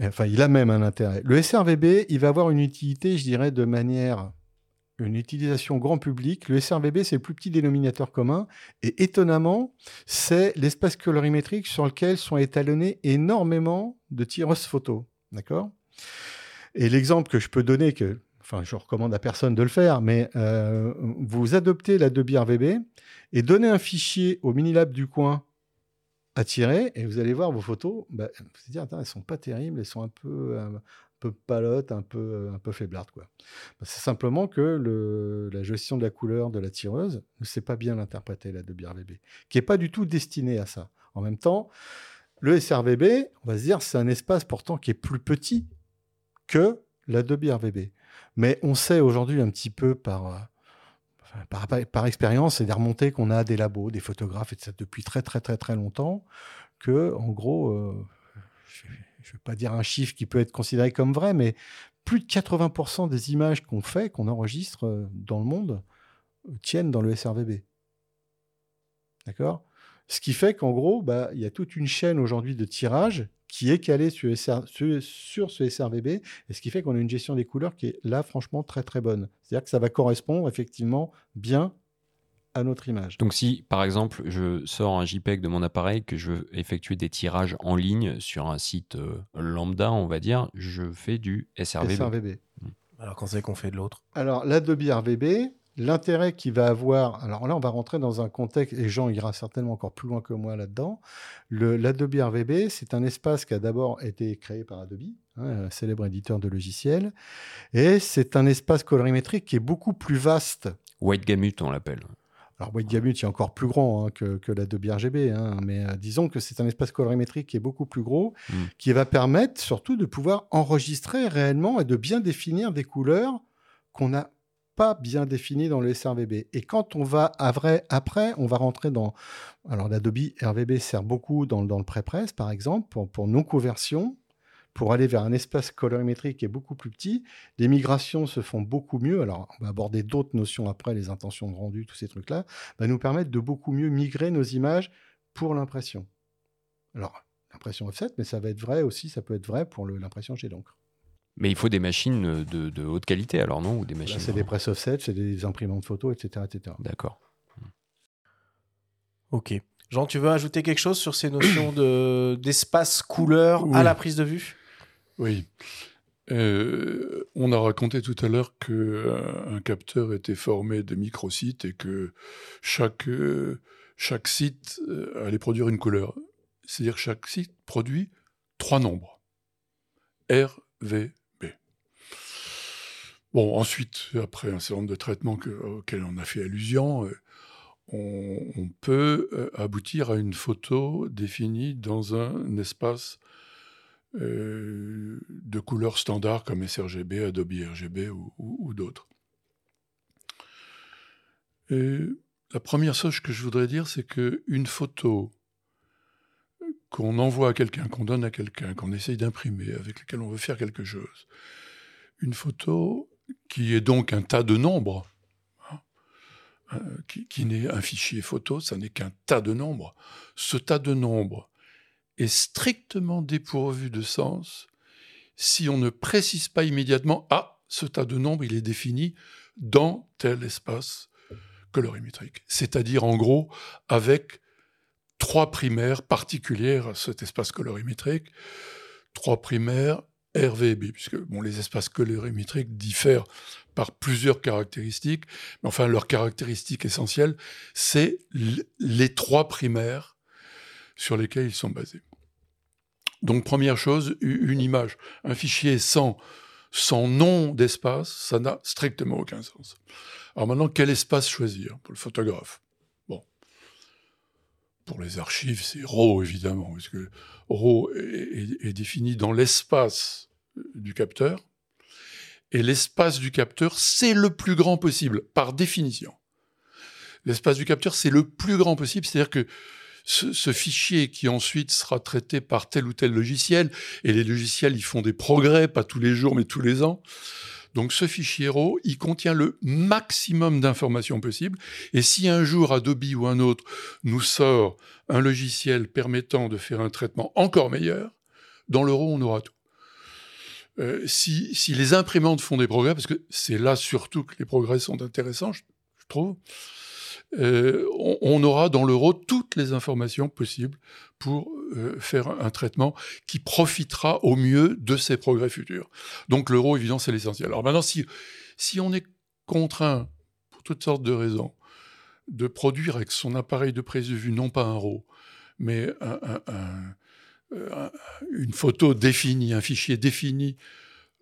Enfin, il a même un intérêt. Le sRVB, il va avoir une utilité, je dirais, de manière. Une utilisation grand public. Le sRVB, c'est le plus petit dénominateur commun. Et étonnamment, c'est l'espace colorimétrique sur lequel sont étalonnés énormément de tireuses photos. D'accord? Et l'exemple que je peux donner, que, enfin, je recommande à personne de le faire, mais euh, vous adoptez l'Adobe RVB et donnez un fichier au Minilab du coin tirer et vous allez voir vos photos. Bah, vous allez dire, attends, elles sont pas terribles, elles sont un peu, euh, un peu palotes, un peu, un peu faiblardes. Quoi. Bah, c'est simplement que la gestion de la couleur de la tireuse ne sait pas bien l'interpréter, l'Adobe RVB, qui n'est pas du tout destiné à ça. En même temps, le sRVB, on va se dire, c'est un espace pourtant qui est plus petit que l'Adobe RVB. Mais on sait aujourd'hui un petit peu par, euh, par, expérience et des remontées qu'on a des labos, des photographes, etc., depuis très très très très longtemps, que en gros, euh, je ne vais pas dire un chiffre qui peut être considéré comme vrai, mais plus de 80% des images qu'on fait, qu'on enregistre euh, dans le monde, euh, tiennent dans le sRVB. D'accord? Ce qui fait qu'en gros, bah, il y a toute une chaîne aujourd'hui de tirage qui est calée sur, SR sur- sur ce sRVB, et ce qui fait qu'on a une gestion des couleurs qui est là, franchement, très très bonne. C'est-à-dire que ça va correspondre effectivement bien à notre image. Donc si, par exemple, je sors un JPEG de mon appareil, que je veux effectuer des tirages en ligne sur un site euh, lambda, on va dire, je fais du SRVB. sRVB. Alors, quand c'est qu'on fait de l'autre? Alors, l'Adobe RVB, l'intérêt qu'il va avoir, alors là, on va rentrer dans un contexte, et Jean ira certainement encore plus loin que moi là-dedans. Le- L'Adobe RVB, c'est un espace qui a d'abord été créé par Adobe, hein, un célèbre éditeur de logiciels, et c'est un espace colorimétrique qui est beaucoup plus vaste. White Gamut, on l'appelle. Alors, White Gamut est encore plus grand hein, que, que l'Adobe RGB, hein, mais euh, disons que c'est un espace colorimétrique qui est beaucoup plus gros, Mm. qui va permettre surtout de pouvoir enregistrer réellement et de bien définir des couleurs qu'on n'a pas bien définies dans le sRVB. Et quand on va à vrai, après, on va rentrer dans... Alors, l'Adobe RVB sert beaucoup dans, le pré-press, par exemple, pour, pour non-conversion, pour aller vers un espace colorimétrique qui est beaucoup plus petit. Les migrations se font beaucoup mieux. Alors, on va aborder d'autres notions après, les intentions de rendu, tous ces trucs-là, va nous permettre de beaucoup mieux migrer nos images pour l'impression. Alors, l'impression offset, mais ça va être vrai aussi, ça peut être vrai pour l'impression jet d'encre. Mais il faut des machines de, de haute qualité, alors non? Ou des machines c'est des press offset, c'est des imprimantes photo, etc. etc. D'accord. Ok. Jean, tu veux ajouter quelque chose sur ces notions de- [coughs] d'espace couleur à la prise de vue? Oui. Euh, on a raconté tout à l'heure qu'un capteur était formé de microsites et que chaque, euh, chaque site euh, allait produire une couleur. C'est-à-dire que chaque site produit trois nombres. R, V. Bon, ensuite, après un certain nombre de traitements que- auxquels on a fait allusion, euh, on, peut euh, aboutir à une photo définie dans un espace euh, de couleurs standards comme sRGB, Adobe RGB ou, ou- d'autres. La première chose que je voudrais dire, c'est qu'une photo qu'on envoie à quelqu'un, qu'on donne à quelqu'un, qu'on essaye d'imprimer, avec laquelle on veut faire quelque chose, une photo qui est donc un tas de nombres, hein, euh, qui, qui n'est un fichier photo, ça n'est qu'un tas de nombres. Ce tas de nombres est strictement dépourvu de sens si on ne précise pas immédiatement ah ce tas de nombres il est défini dans tel espace colorimétrique c'est-à-dire en gros avec trois primaires particulières à cet espace colorimétrique trois primaires RVB puisque bon les espaces colorimétriques diffèrent par plusieurs caractéristiques mais enfin leur caractéristique essentielle c'est les trois primaires sur lesquels ils sont basés. Donc première chose, une image, un fichier sans, sans nom d'espace, ça n'a strictement aucun sens. Alors maintenant, quel espace choisir pour le photographe? Bon, pour les archives, c'est RAW évidemment, parce que est défini dans l'espace du capteur, et l'espace du capteur, c'est le plus grand possible, par définition. L'espace du capteur, c'est le plus grand possible, c'est-à-dire que ce, fichier qui ensuite sera traité par tel ou tel logiciel, et les logiciels, ils font des progrès, pas tous les jours, mais tous les ans. Donc ce fichier RAW, il contient le maximum d'informations possibles. Et si un jour Adobe ou un autre nous sort un logiciel permettant de faire un traitement encore meilleur, dans le on aura tout. Euh, si, les imprimantes font des progrès, parce que c'est là surtout que les progrès sont intéressants, je, trouve, euh, on, aura dans l'euro toutes les informations possibles pour euh, faire un traitement qui profitera au mieux de ces progrès futurs. Donc l'euro, évidemment, c'est l'essentiel. Alors maintenant, si, si on est contraint, pour toutes sortes de raisons, de produire avec son appareil de prise de vue non pas un RAW, mais une photo définie, un fichier défini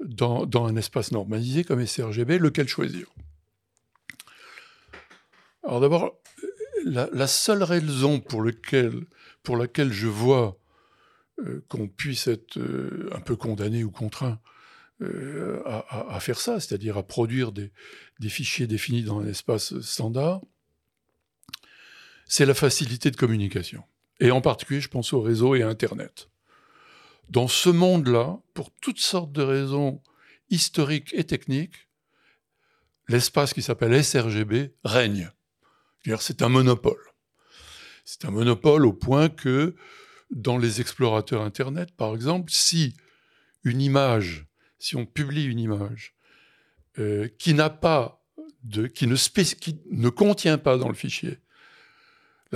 dans, dans, un espace normalisé comme sRGB, lequel choisir? Alors d'abord, la, seule raison pour, lequel, pour laquelle je vois euh, qu'on puisse être euh, un peu condamné ou contraint euh, à, faire ça, c'est-à-dire à produire des, des, fichiers définis dans un espace standard, c'est la facilité de communication. Et en particulier, je pense au réseau et à Internet. Dans ce monde-là, pour toutes sortes de raisons historiques et techniques, l'espace qui s'appelle sRGB règne. C'est un monopole. C'est un monopole au point que dans les explorateurs Internet, par exemple, si une image, si on publie une image euh, qui n'a pas de, qui ne, qui ne contient pas dans le fichier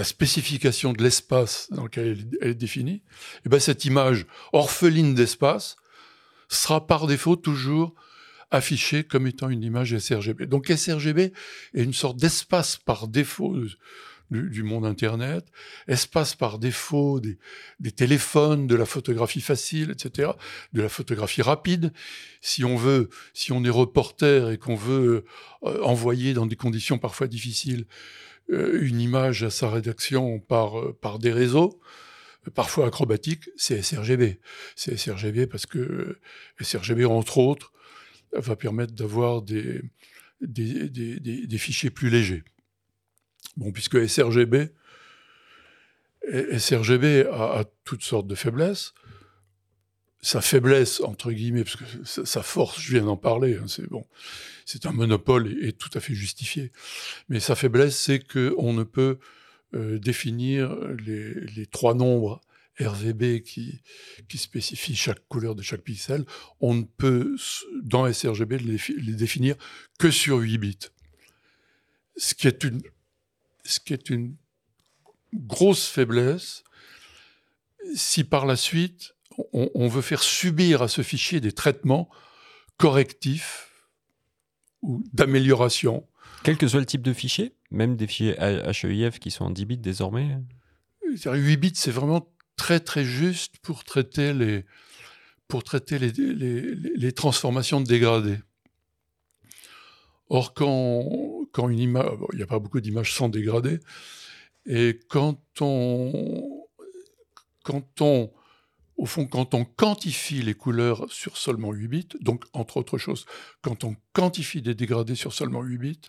la spécification de l'espace dans lequel elle, est définie, et eh bien cette image orpheline d'espace sera par défaut toujours affichée comme étant une image sRGB. Donc sRGB est une sorte d'espace par défaut du, monde Internet, espace par défaut des, téléphones, de la photographie facile, etc., de la photographie rapide. Si on veut, si on est reporter et qu'on veut euh, envoyer dans des conditions parfois difficiles une image à sa rédaction par, euh, par des réseaux, parfois acrobatiques, c'est sRGB. C'est sRGB parce que sRGB, entre autres, va permettre d'avoir des, fichiers plus légers. Bon, puisque sRGB, sRGB a, toutes sortes de faiblesses, sa faiblesse, entre guillemets, parce que sa force, je viens d'en parler, hein, c'est bon, c'est un monopole et, tout à fait justifié. Mais sa faiblesse, c'est qu'on ne peut euh, définir les, trois nombres RGB qui, qui spécifient chaque couleur de chaque pixel. On ne peut, dans sRGB, les, les définir que sur 8 bits. Ce qui est une, ce qui est une grosse faiblesse si par la suite on, veut faire subir à ce fichier des traitements correctifs ou d'amélioration. Quel que soit le type de fichier, même des fichiers HEIF qui sont en 10 bits désormais 8 bits, c'est vraiment très très juste pour traiter les, pour traiter les, les, transformations de dégradés. Or, quand, quand une image, il n'y a pas beaucoup d'images sans dégradés, et quand on, quand on au fond, quand on quantifie les couleurs sur seulement 8 bits, donc entre autres choses, quand on quantifie des dégradés sur seulement 8 bits,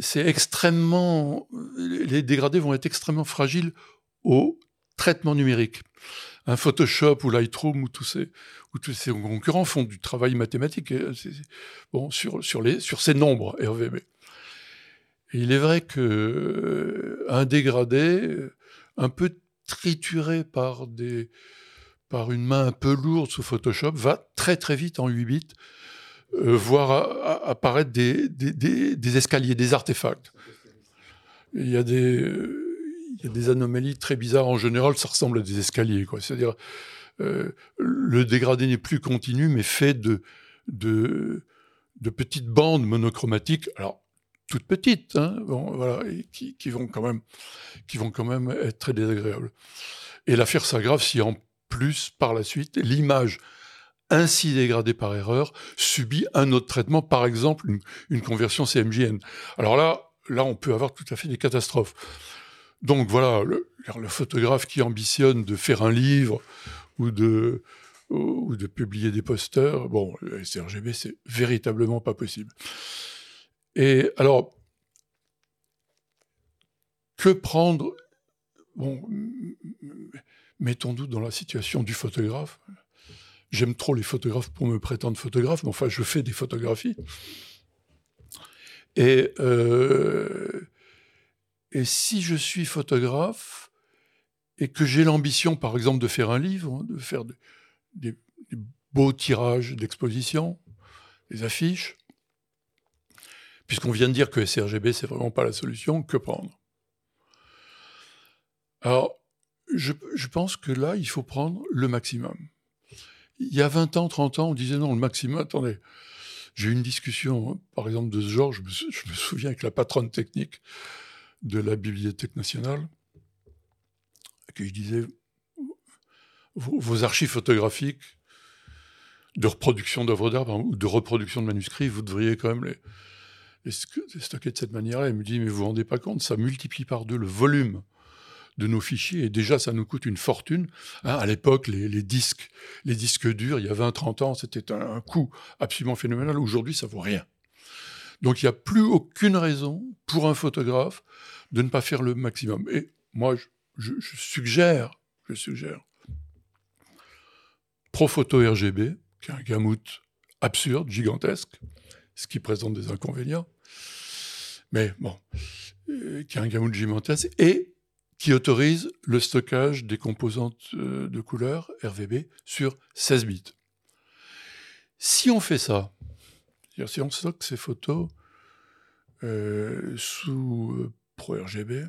c'est extrêmement. Les dégradés vont être extrêmement fragiles au traitement numérique. Un Photoshop ou Lightroom ou tous ces, ou tous ces concurrents font du travail mathématique euh, bon, sur, sur, les, sur ces nombres RVB. Et il est vrai qu'un euh, dégradé, un peu trituré par, des, par une main un peu lourde sous Photoshop va très très vite en 8 bits euh, voir apparaître des, des, escaliers, des artefacts. Il y, a des, il y a des anomalies très bizarres. En général, ça ressemble à des escaliers. C'est-à-dire, euh, le dégradé n'est plus continu, mais fait de, de, de petites bandes monochromatiques. Alors, toutes petites, hein, qui, vont quand même, être très désagréables. Et l'affaire s'aggrave si en plus, par la suite, l'image ainsi dégradée par erreur subit un autre traitement, par exemple une, conversion CMJN. Alors là, on peut avoir tout à fait des catastrophes. Donc voilà, le, photographe qui ambitionne de faire un livre ou de, ou publier des posters, bon, sRGB, c'est véritablement pas possible. Et alors, que prendre bon, mettons-nous dans la situation du photographe. J'aime trop les photographes pour me prétendre photographe, mais enfin, je fais des photographies. Et, euh, si je suis photographe et que j'ai l'ambition, par exemple, de faire un livre, de faire des, beaux tirages d'exposition, des affiches, puisqu'on vient de dire que sRGB, c'est vraiment pas la solution, que prendre. Alors, je, pense que là, il faut prendre le maximum. Il y a 20 ans, 30 ans, on disait non, le maximum, attendez, j'ai eu une discussion, hein, par exemple, de ce genre, je me, souviens avec la patronne technique de la Bibliothèque nationale, que je disais, vos, archives photographiques de reproduction d'œuvres d'art ou de reproduction de manuscrits, vous devriez quand même les, les stocker de cette manière-là. Elle me dit, mais vous vous rendez pas compte, ça multiplie par deux le volume de nos fichiers. Et déjà, ça nous coûte une fortune. Hein, à l'époque, les, disques, les disques durs, il y a 20-30 ans, c'était un, coût absolument phénoménal. Aujourd'hui, ça vaut rien. Donc, il n'y a plus aucune raison pour un photographe de ne pas faire le maximum. Et moi, je, suggère, je suggère, RGB, qui est un gamout absurde, gigantesque, ce qui présente des inconvénients, mais bon, euh, qui est un gamout gigantesque, et qui autorise le stockage des composantes euh, de couleur RVB sur 16 bits. Si on fait ça, si on stocke ces photos euh, sous ProRGB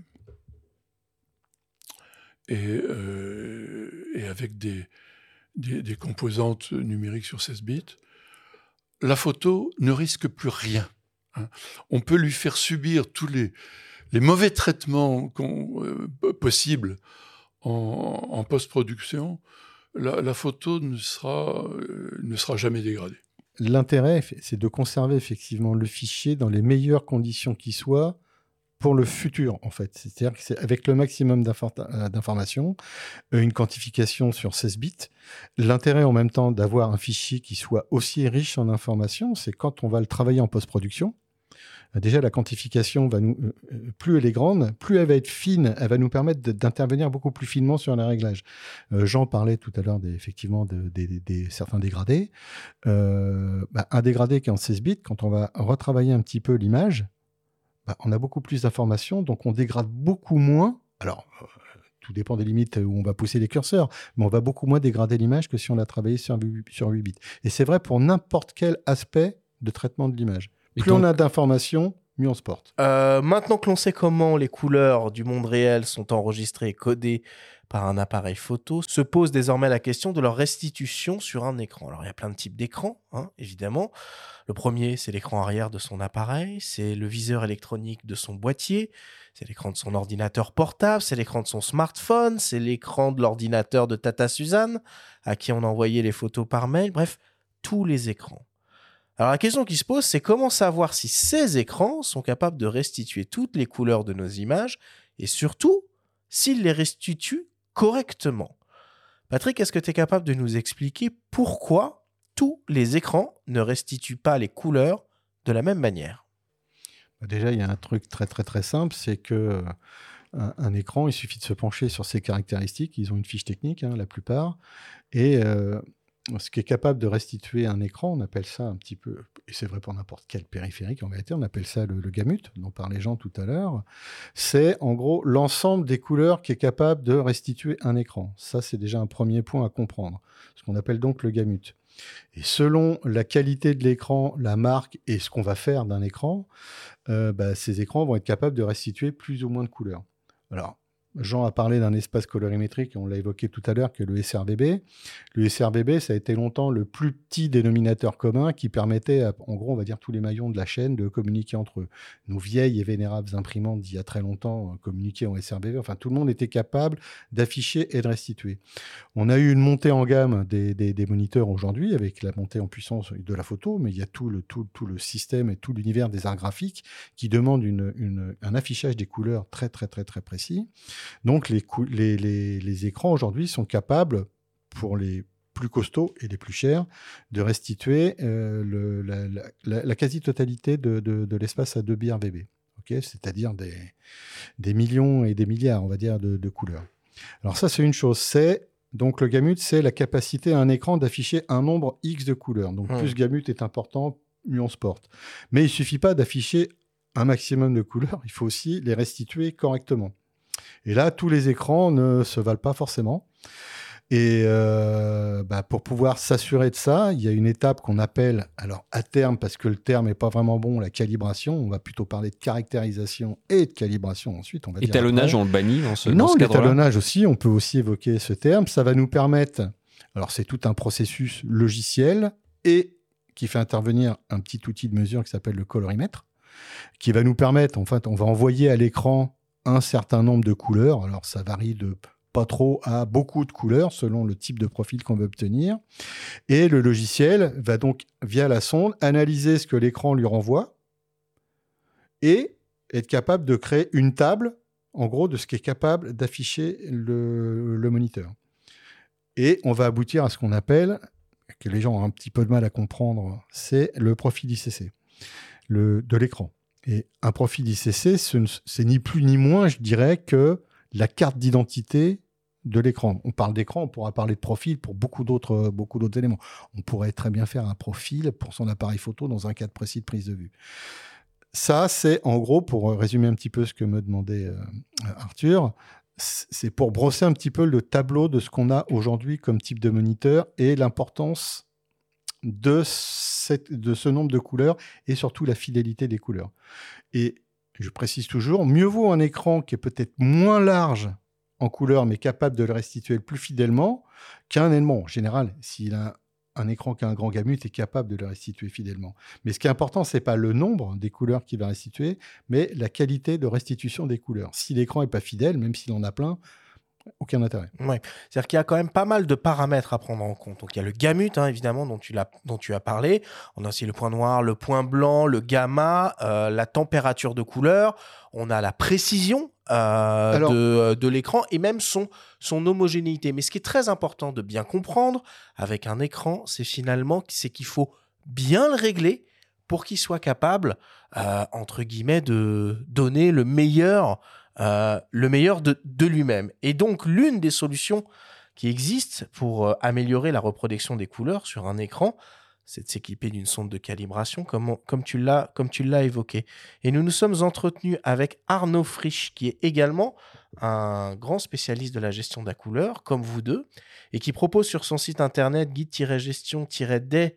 et, et avec des, des, composantes numériques sur 16 bits, la photo ne risque plus rien. Hein. On peut lui faire subir tous les, mauvais traitements euh, possibles en, post-production, la, photo ne sera, euh, ne sera jamais dégradée. L'intérêt, c'est de conserver effectivement le fichier dans les meilleures conditions qui soient pour le futur, en fait. C'est-à-dire que c'est avec le maximum euh, d'informations, une quantification sur 16 bits. L'intérêt en même temps d'avoir un fichier qui soit aussi riche en informations, c'est quand on va le travailler en post-production, déjà la quantification va nous, euh, euh, plus elle est grande, plus elle va être fine, elle va nous permettre d'intervenir beaucoup plus finement sur les réglages. Jean parlait tout à l'heure effectivement de, certains dégradés. Bah, un dégradé qui est en 16 bits, quand on va retravailler un petit peu l'image, bah, on a beaucoup plus d'informations, donc on dégrade beaucoup moins. Alors, tout dépend des limites où on va pousser les curseurs, mais on va beaucoup moins dégrader l'image que si on l'a travaillé sur 8 bits. Et c'est vrai pour n'importe quel aspect de traitement de l'image. Plus on a d'informations, mieux on se porte. Euh, maintenant que l'on sait comment les couleurs du monde réel sont enregistrées et codées par un appareil photo, se pose désormais la question de leur restitution sur un écran. Alors il y a plein de types d'écrans, hein, évidemment. Le premier, c'est l'écran arrière de son appareil, c'est le viseur électronique de son boîtier, c'est l'écran de son ordinateur portable, c'est l'écran de son smartphone, c'est l'écran de l'ordinateur de Tata Suzanne, à qui on envoyait les photos par mail, bref, tous les écrans. Alors la question qui se pose, c'est comment savoir si ces écrans sont capables de restituer toutes les couleurs de nos images et surtout s'ils les restituent correctement. Patrick, est-ce que tu es capable de nous expliquer pourquoi tous les écrans ne restituent pas les couleurs de la même manière? Bah, Déjà, il y a un truc très très très simple, c'est que euh, un, écran, il suffit de se pencher sur ses caractéristiques. Ils ont une fiche technique, hein, la plupart, et euh, ce qui est capable de restituer un écran, on appelle ça un petit peu, et c'est vrai pour n'importe quel périphérique en vérité, on appelle ça le, gamut, dont parlait Jean tout à l'heure. C'est en gros l'ensemble des couleurs qui est capable de restituer un écran. Ça, c'est déjà un premier point à comprendre, ce qu'on appelle donc le gamut. Et selon la qualité de l'écran, la marque et ce qu'on va faire d'un écran, euh, bah, ces écrans vont être capables de restituer plus ou moins de couleurs. Alors, Jean a parlé d'un espace colorimétrique, on l'a évoqué tout à l'heure, que le SRBB. Le SRBB, ça a été longtemps le plus petit dénominateur commun qui permettait, en gros, on va dire tous les maillons de la chaîne, de communiquer entre eux. Nos vieilles et vénérables imprimantes d'il y a très longtemps euh, communiquaient en SRBB. Enfin, tout le monde était capable d'afficher et de restituer. On a eu une montée en gamme des, moniteurs aujourd'hui, avec la montée en puissance de la photo, mais il y a tout le, tout, tout le système et tout l'univers des arts graphiques qui demandent un affichage des couleurs très, très, très, très précis. Donc les, les, écrans aujourd'hui sont capables, pour les plus costauds et les plus chers, de restituer euh, la, quasi-totalité de, l'espace à 2 bits RVB. c'est-à-dire des, des millions et des milliards, on va dire, de, de couleurs. Alors ça, c'est une chose. C'est donc le gamut, c'est la capacité à un écran d'afficher un nombre X de couleurs. Donc Hmm. plus gamut est important, mieux on se porte. Mais il suffit pas d'afficher un maximum de couleurs, il faut aussi les restituer correctement. Et là, tous les écrans ne se valent pas forcément. Et euh, bah, pour pouvoir s'assurer de ça, il y a une étape qu'on appelle, alors à terme, parce que le terme n'est pas vraiment bon, la calibration. On va plutôt parler de caractérisation et de calibration ensuite. On va Étalonnage, on le bannit dans ce, Non, l'étalonnage aussi, on peut aussi évoquer ce terme. Ça va nous permettre, alors c'est tout un processus logiciel et qui fait intervenir un petit outil de mesure qui s'appelle le colorimètre, qui va nous permettre, en fait, on va envoyer à l'écran un certain nombre de couleurs. Alors ça varie de pas trop à beaucoup de couleurs selon le type de profil qu'on veut obtenir. Et le logiciel va donc, via la sonde, analyser ce que l'écran lui renvoie et être capable de créer une table, en gros, de ce qui est capable d'afficher le, moniteur. Et on va aboutir à ce qu'on appelle, que les gens ont un petit peu de mal à comprendre, c'est le profil ICC de l'écran. Et un profil ICC, c'est ni plus ni moins, je dirais, que la carte d'identité de l'écran. On parle d'écran, on pourra parler de profil pour beaucoup d'autres, beaucoup d'autres éléments. On pourrait très bien faire un profil pour son appareil photo dans un cadre précis de prise de vue. Ça, c'est en gros, pour résumer un petit peu ce que me demandait euh, Arthur, c'est pour brosser un petit peu le tableau de ce qu'on a aujourd'hui comme type de moniteur et l'importance de, de ce nombre de couleurs et surtout la fidélité des couleurs. Et je précise toujours, mieux vaut un écran qui est peut-être moins large en couleur mais capable de le restituer plus fidèlement qu'un élément. En général, s'il a un écran qui a un grand gamut, est capable de le restituer fidèlement. Mais ce qui est important, c'est pas le nombre des couleurs qu'il va restituer, mais la qualité de restitution des couleurs. Si l'écran est pas fidèle, même s'il en a plein, aucun intérêt. C'est-à-dire qu'il y a quand même pas mal de paramètres à prendre en compte. Donc il y a le gamut, hein, évidemment, dont tu, l'as- dont tu as parlé. On a aussi le point noir, le point blanc, le gamma, euh, la température de couleur. On a la précision euh, Alors- de, de l'écran et même son, son homogénéité. Mais ce qui est très important de bien comprendre avec un écran, c'est finalement c'est qu'il faut bien le régler pour qu'il soit capable, euh, entre guillemets, de donner le meilleur euh, le meilleur de, lui-même. Et donc, l'une des solutions qui existent pour euh, améliorer la reproduction des couleurs sur un écran, c'est de s'équiper d'une sonde de calibration, comme, on- comme tu l'as comme tu l'as évoqué. Et nous nous sommes entretenus avec Arnaud Frisch, qui est également un grand spécialiste de la gestion de la couleur, comme vous deux, et qui propose sur son site internet guide-gestion-des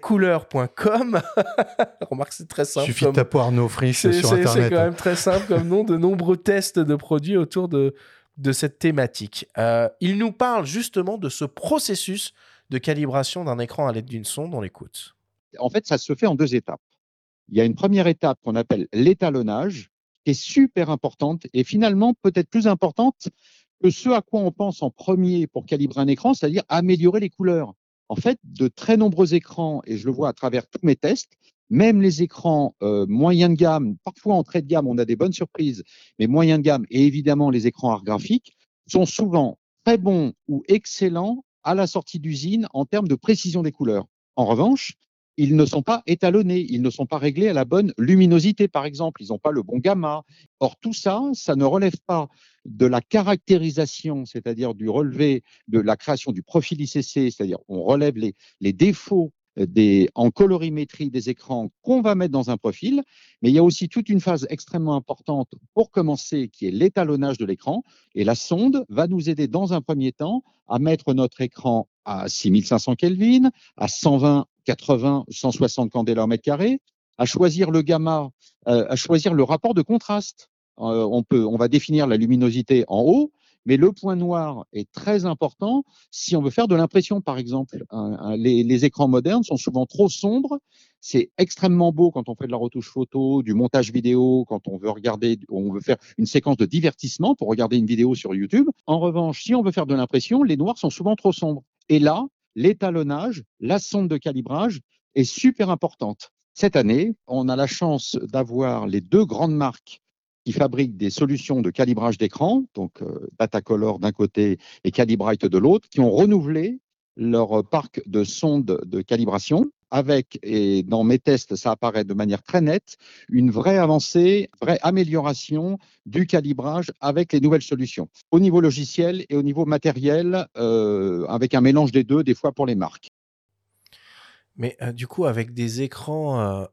couleur.com. [laughs] Remarque, c'est très Il simple. suffit comme- de taper Arnaud Frisch c'est sur c'est- c'est Internet. quand même très simple comme nom, de nombreux tests de produits autour de, de cette thématique. Euh, il nous parle justement de ce processus de calibration d'un écran à l'aide d'une sonde. On l'écoute. en fait, ça se fait en deux étapes. Il y a une première étape qu'on appelle l'étalonnage, qui est super importante et finalement peut-être plus importante que ce à quoi on pense en premier pour calibrer un écran, c'est-à-dire améliorer les couleurs. En fait, de très nombreux écrans, et je le vois à travers tous mes tests, même les écrans euh, moyens de gamme, parfois entrée de gamme, on a des bonnes surprises, mais moyens de gamme et évidemment les écrans art graphique sont souvent très bons ou excellents à la sortie d'usine en termes de précision des couleurs. En revanche, ils ne sont pas étalonnés, ils ne sont pas réglés à la bonne luminosité, par exemple, ils n'ont pas le bon gamma. Or, tout ça, ça ne relève pas de la caractérisation, c'est-à-dire du relevé de la création du profil ICC, c'est-à-dire on relève les, défauts euh, en colorimétrie des écrans qu'on va mettre dans un profil, mais il y a aussi toute une phase extrêmement importante pour commencer, qui est l'étalonnage de l'écran. Et la sonde va nous aider dans un premier temps à mettre notre écran à 6500 Kelvin, à 120, 80, 160 candela au mètre carré, à choisir le gamma, euh, à choisir le rapport de contraste. Euh, on, peut, on va définir la luminosité en haut, mais le point noir est très important si on veut faire de l'impression, par exemple. Les, les écrans modernes sont souvent trop sombres. C'est extrêmement beau quand on fait de la retouche photo, du montage vidéo, quand on veut regarder, on veut faire une séquence de divertissement pour regarder une vidéo sur YouTube. En revanche, si on veut faire de l'impression, les noirs sont souvent trop sombres. Et là, l'étalonnage, la sonde de calibrage est super importante. Cette année, on a la chance d'avoir les deux grandes marques qui fabriquent des solutions de calibrage d'écran, donc euh, Datacolor d'un côté et Calibrite de l'autre, qui ont renouvelé leur parc de sondes de calibration. Avec, et dans mes tests, ça apparaît de manière très nette, une vraie avancée, vraie amélioration du calibrage avec les nouvelles solutions, au niveau logiciel et au niveau matériel, euh, avec un mélange des deux, des fois pour les marques. Mais euh, du coup, avec des écrans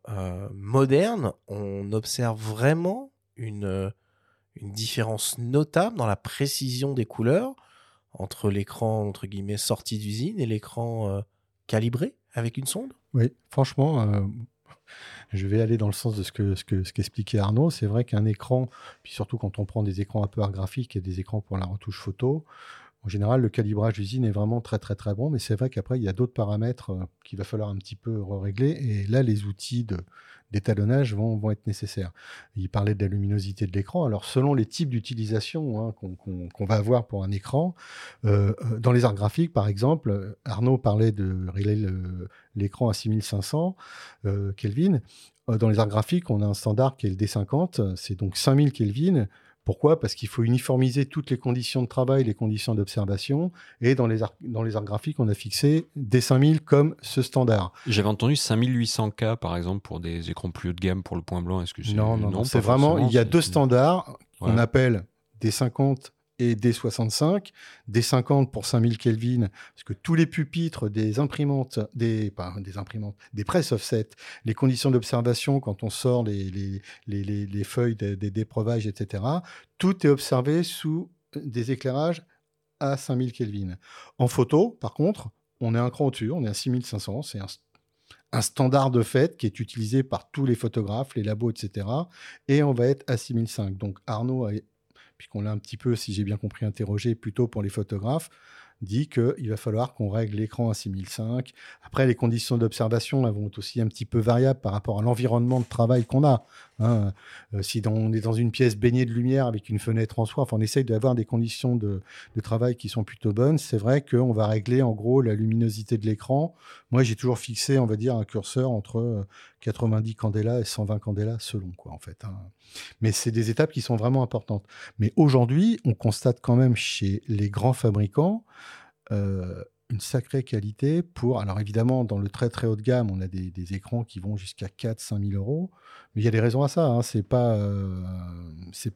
modernes, on observe vraiment une, différence notable dans la précision des couleurs entre l'écran entre guillemets sorti d'usine et l'écran euh, calibré? Avec une sonde? Oui, franchement, euh, je vais aller dans le sens de ce que ce que ce qu'expliquait Arnaud. C'est vrai qu'un écran, puis surtout quand on prend des écrans un peu art graphiques et des écrans pour la retouche photo, en général, le calibrage d'usine est vraiment très très très bon, mais c'est vrai qu'après, il y a d'autres paramètres euh, qu'il va falloir un petit peu régler. Et là, les outils de, d'étalonnage vont, vont être nécessaires. Il parlait de la luminosité de l'écran. Alors, selon les types d'utilisation hein, qu'on va avoir pour un écran, euh, euh, dans les arts graphiques, par exemple, Arnaud parlait de régler l'écran à 6500 Kelvin. Dans les arts graphiques, on a un standard qui est le D50, c'est donc 5000 Kelvin pourquoi? Parce qu'il faut uniformiser toutes les conditions de travail, les conditions d'observation. Et dans les, arts, dans les arts graphiques, on a fixé des 5000 comme ce standard. J'avais entendu 5800K, par exemple, pour des écrans plus haut de gamme pour le point blanc. Est-ce que non, non, non, c'est vraiment, il y a deux standards qu'on appelle des 50 et des 65, des 50 pour 5000 Kelvin, parce que tous les pupitres des imprimantes, des, imprimantes, des presses offset, les conditions d'observation quand on sort les, les, les, les feuilles des, etc., tout est observé sous des éclairages à 5000 Kelvin. En photo, par contre, on est un cran au-dessus, on est à 6500, c'est un, un standard de fait qui est utilisé par tous les photographes, les labos, etc. Et on va être à 6005. Donc Arnaud a puisqu'on l'a un petit peu, si j'ai bien compris, interrogé plutôt pour les photographes, dit qu'il va falloir qu'on règle l'écran à 6005. Après, les conditions d'observation vont être aussi un petit peu variables par rapport à l'environnement de travail qu'on a. Hein. Euh, si on est dans une pièce baignée de lumière avec une fenêtre en soi, enfin, on essaye d'avoir des conditions de, travail qui sont plutôt bonnes. C'est vrai qu'on va régler en gros la luminosité de l'écran. Moi, j'ai toujours fixé, on va dire, un curseur entre 90 euh, candela et 120 candela selon quoi, en fait. Hein. Mais c'est des étapes qui sont vraiment importantes. Mais aujourd'hui, on constate quand même chez les grands fabricants euh, une sacrée qualité pour. Alors évidemment, dans le très très haut de gamme, on a des, écrans qui vont jusqu'à 4-5 000 euros, mais il y a des raisons à ça. Hein. C'est pas euh,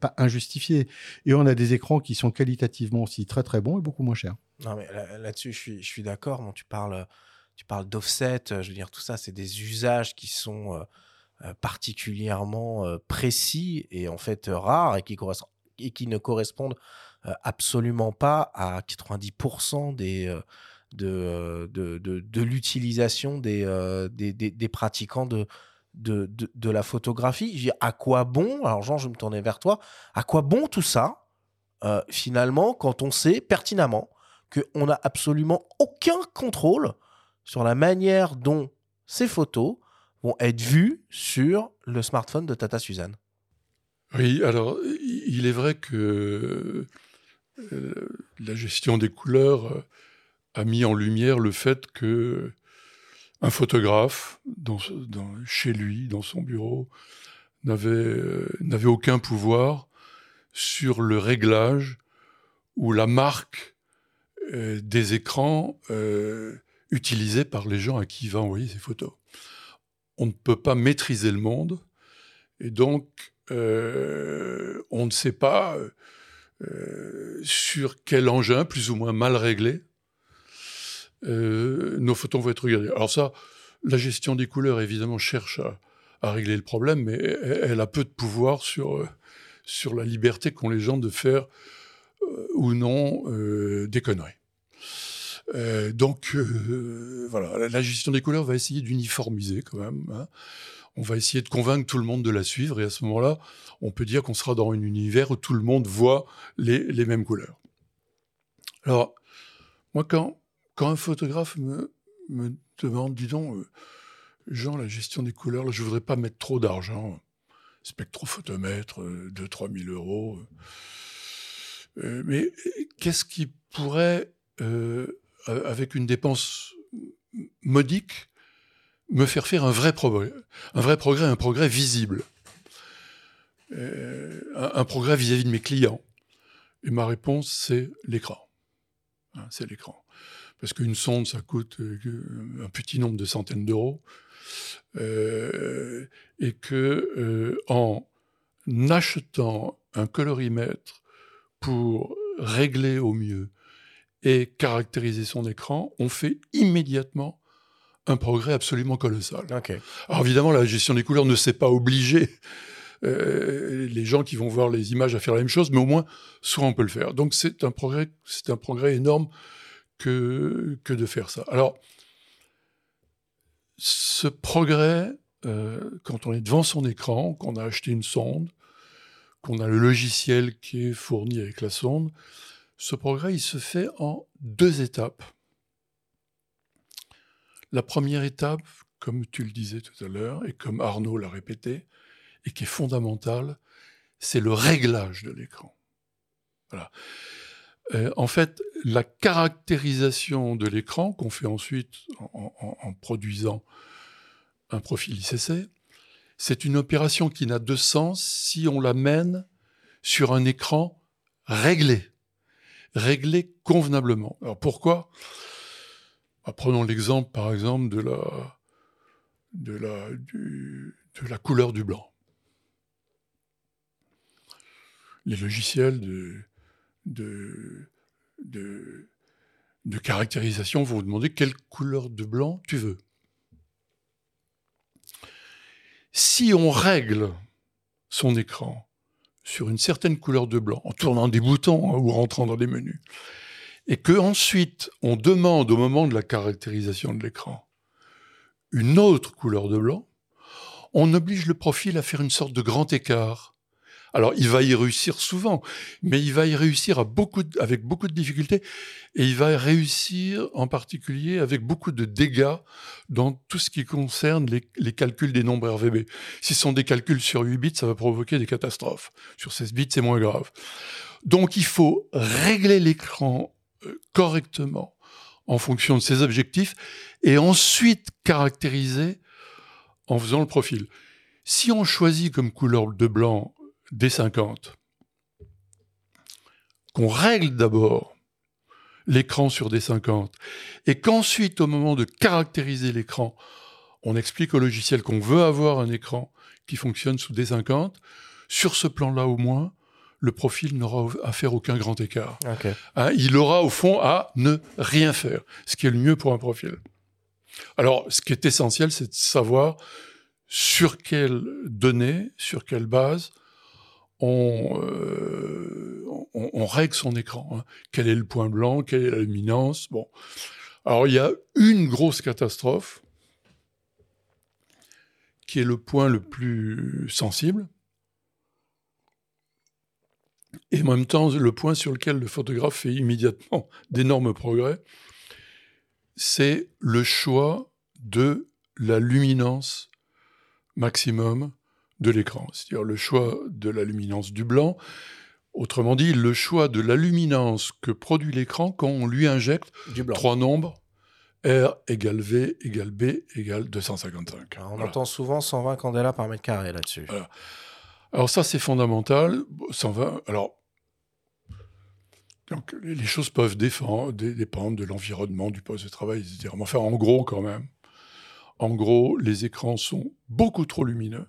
pas injustifié. Et on a des écrans qui sont qualitativement aussi très très bons et beaucoup moins chers. Là-dessus, je suis je suis d'accord. tu parles tu parles d'offset. Je veux dire tout ça, c'est des usages qui sont euh, particulièrement précis et en fait rares et qui et qui ne correspondent absolument pas à 90% des de, de, de, l'utilisation des, des, des, pratiquants de, de, de, la photographie. à quoi bon, alors Jean, je me tournais vers toi, à quoi bon tout ça, finalement, quand on sait pertinemment qu'on n'a absolument aucun contrôle sur la manière dont ces photos vont être vues sur le smartphone de Tata Suzanne? Oui, alors il est vrai que la gestion des couleurs a mis en lumière le fait que un photographe, chez lui, dans son bureau, n'avait aucun pouvoir sur le réglage ou la marque euh, des écrans euh, utilisés par les gens à qui il va envoyer ses photos. On ne peut pas maîtriser le monde et donc euh, on ne sait pas sur quel engin, plus ou moins mal réglé, euh, nos photos vont être regardées. Alors ça, la gestion des couleurs, évidemment, cherche à, régler le problème, mais elle, a peu de pouvoir sur, euh, sur la liberté qu'ont les gens de faire euh, ou non des conneries. donc voilà, la gestion des couleurs va essayer d'uniformiser quand même. Hein. On va essayer de convaincre tout le monde de la suivre et à ce moment-là, on peut dire qu'on sera dans un univers où tout le monde voit les, les mêmes couleurs. Alors, moi, quand, quand un photographe me, demande, dis donc, euh, Jean, la gestion des couleurs, je voudrais pas mettre trop d'argent, spectrophotomètre, 2-3 000 euros. Euh, euh, mais qu'est-ce qui pourrait, avec une dépense modique, me faire faire un vrai progrès, un vrai progrès, un progrès visible, un, progrès vis-à-vis de mes clients? Et ma réponse, c'est l'écran. Hein, c'est l'écran. Parce qu'une sonde, ça coûte euh, un petit nombre de centaines d'euros, euh, et que euh, en achetant un colorimètre pour régler au mieux et caractériser son écran, on fait immédiatement un progrès absolument colossal. Alors évidemment, la gestion des couleurs ne s'est pas obligée euh, les gens qui vont voir les images à faire la même chose, mais au moins, soit on peut le faire. Donc c'est un progrès, c'est un progrès énorme que, de faire ça. Alors, ce progrès, euh, quand on est devant son écran, qu'on a acheté une sonde, qu'on a le logiciel qui est fourni avec la sonde, ce progrès, il se fait en deux étapes. La première étape, comme tu le disais tout à l'heure, et comme Arnaud l'a répété, et qui est fondamentale, c'est le réglage de l'écran. Voilà. Euh, en fait, la caractérisation de l'écran qu'on fait ensuite en, produisant un profil ICC, c'est une opération qui n'a de sens si on la mène sur un écran réglé, réglé convenablement. Alors pourquoi? Bah, Prenons l'exemple, par exemple, de la, de la, de la couleur du blanc. Les logiciels de, de, caractérisation vous demander quelle couleur de blanc tu veux. Si on règle son écran sur une certaine couleur de blanc, en tournant des boutons hein, ou rentrant dans des menus, et que ensuite on demande au moment de la caractérisation de l'écran une autre couleur de blanc, on oblige le profil à faire une sorte de grand écart. Alors, il va y réussir souvent, mais il va y réussir à beaucoup de- avec beaucoup de difficultés, et il va réussir en particulier avec beaucoup de dégâts dans tout ce qui concerne les, les calculs des nombres RVB. Si ce sont des calculs sur 8 bits, ça va provoquer des catastrophes. Sur 16 bits, c'est moins grave. Donc, il faut régler l'écran euh, correctement en fonction de ses objectifs, et ensuite caractériser en faisant le profil. Si on choisit comme couleur de blanc D50, qu'on règle d'abord l'écran sur D50, et qu'ensuite, au moment de caractériser l'écran, on explique au logiciel qu'on veut avoir un écran qui fonctionne sous D50, sur ce plan-là au moins, le profil n'aura à faire aucun grand écart. Hein, il aura au fond à ne rien faire, ce qui est le mieux pour un profil. Alors, ce qui est essentiel, c'est de savoir sur quelles données, sur quelle base on, euh, on, règle son écran. hein. Quel est le point blanc, quelle est la luminance. Alors, il y a une grosse catastrophe qui est le point le plus sensible, et en même temps le point sur lequel le photographe fait immédiatement [laughs] d'énormes progrès, c'est le choix de la luminance maximum de l'écran, c'est-à-dire le choix de la luminance du blanc, autrement dit le choix de la luminance que produit l'écran quand on lui injecte Du blanc. trois nombres, R égale V égale B égale 255. Alors, on Voilà. entend souvent 120 candela par mètre carré là-dessus. Voilà. Alors ça, c'est fondamental. 120, alors, donc, les choses peuvent défendre- dépendre de l'environnement, du poste de travail, etc. Mais enfin, en gros, quand même, en gros, les écrans sont beaucoup trop lumineux.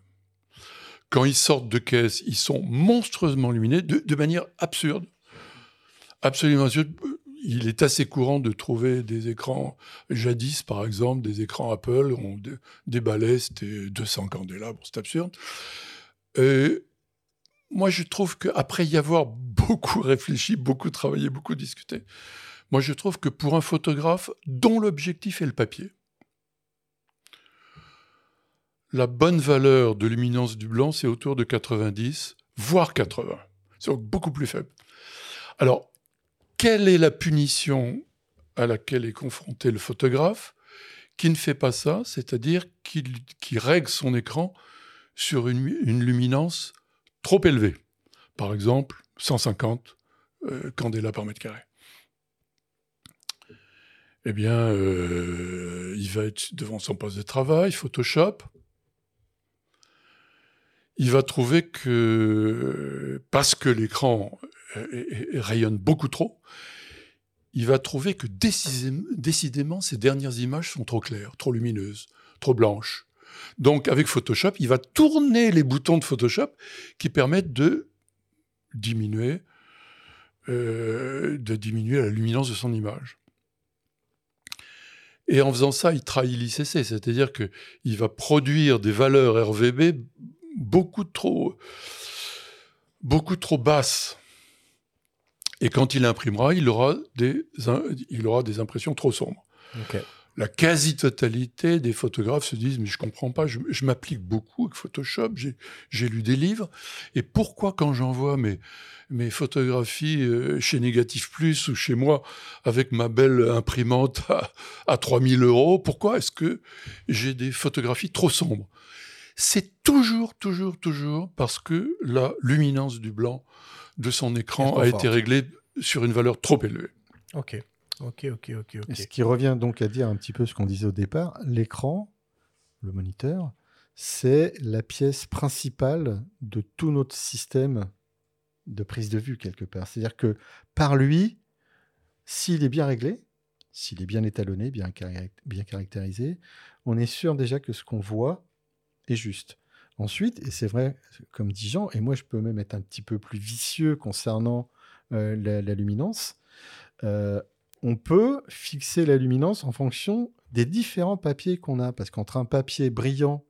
Quand ils sortent de caisse, ils sont monstrueusement lumineux, de, manière absurde. Absolument absurde. Il est assez courant de trouver des écrans, jadis par exemple, des écrans Apple, on dé- déballait, c'était 200 candélabres, c'est absurde. Euh, moi, je trouve qu'après y avoir beaucoup [laughs] réfléchi, beaucoup travaillé, beaucoup discuté, moi, je trouve que pour un photographe dont l'objectif est le papier, la bonne valeur de luminance du blanc, c'est autour de 90, voire 80. C'est donc beaucoup plus faible. Alors, quelle est la punition à laquelle est confronté le photographe qui ne fait pas ça, c'est-à-dire qui, règle son écran sur une, luminance trop élevée? Par exemple, 150 euh, par mètre carré. Eh bien, euh, il va être devant son poste de travail, Photoshop. Il va trouver que, parce que l'écran euh, rayonne beaucoup trop, il va trouver que décidément, ces dernières images sont trop claires, trop lumineuses, trop blanches. Donc, avec Photoshop, il va tourner les boutons de Photoshop qui permettent de diminuer, euh, de diminuer la luminance de son image. Et en faisant ça, il trahit l'ICC, c'est-à-dire qu'il va produire des valeurs RVB beaucoup trop, beaucoup trop basses. Et quand il imprimera, il aura des, il aura des impressions trop sombres. La quasi-totalité des photographes se disent, mais je comprends pas, je, m'applique beaucoup avec Photoshop, j'ai lu des livres, et pourquoi quand j'envoie mes, mes photographies euh, chez Négatif Plus ou chez moi avec ma belle imprimante à, à 3000 euros, pourquoi est-ce que j'ai des photographies trop sombres? C'est toujours, toujours, toujours parce que la luminance du blanc de son écran a été réglée sur une valeur trop élevée. Ok. Ok, ok, ok, ok. ce qui revient donc à dire un petit peu ce qu'on disait au départ, l'écran, le moniteur, c'est la pièce principale de tout notre système de prise de vue quelque part. C'est-à-dire que par lui, s'il est bien réglé, s'il est bien étalonné, bien, bien caractérisé, on est sûr déjà que ce qu'on voit est juste. Ensuite, et c'est vrai, comme dit Jean, et moi je peux même être un petit peu plus vicieux concernant euh, la, luminance, euh, on peut fixer la luminance en fonction des différents papiers qu'on a. Parce qu'entre un papier brillant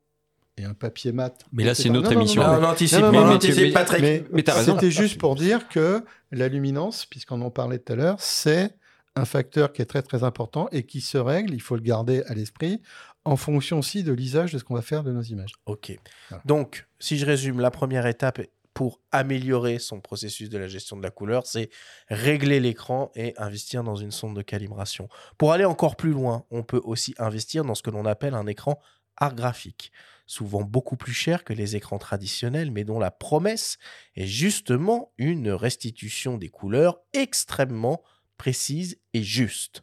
et un papier mat. Mais là, c'est une autre émission. Non, non, anticipe, Patrick. Mais, C'était juste pour dire que la luminance, puisqu'on en parlait tout à l'heure, c'est un facteur qui est très très important et qui se règle, il faut le garder à l'esprit, en fonction aussi de l'usage de ce qu'on va faire de nos images. Ok. Donc, si je résume, la première étape pour améliorer son processus de la gestion de la couleur, c'est régler l'écran et investir dans une sonde de calibration. Pour aller encore plus loin, on peut aussi investir dans ce que l'on appelle un écran art graphique, souvent beaucoup plus cher que les écrans traditionnels, mais dont la promesse est justement une restitution des couleurs extrêmement précise et juste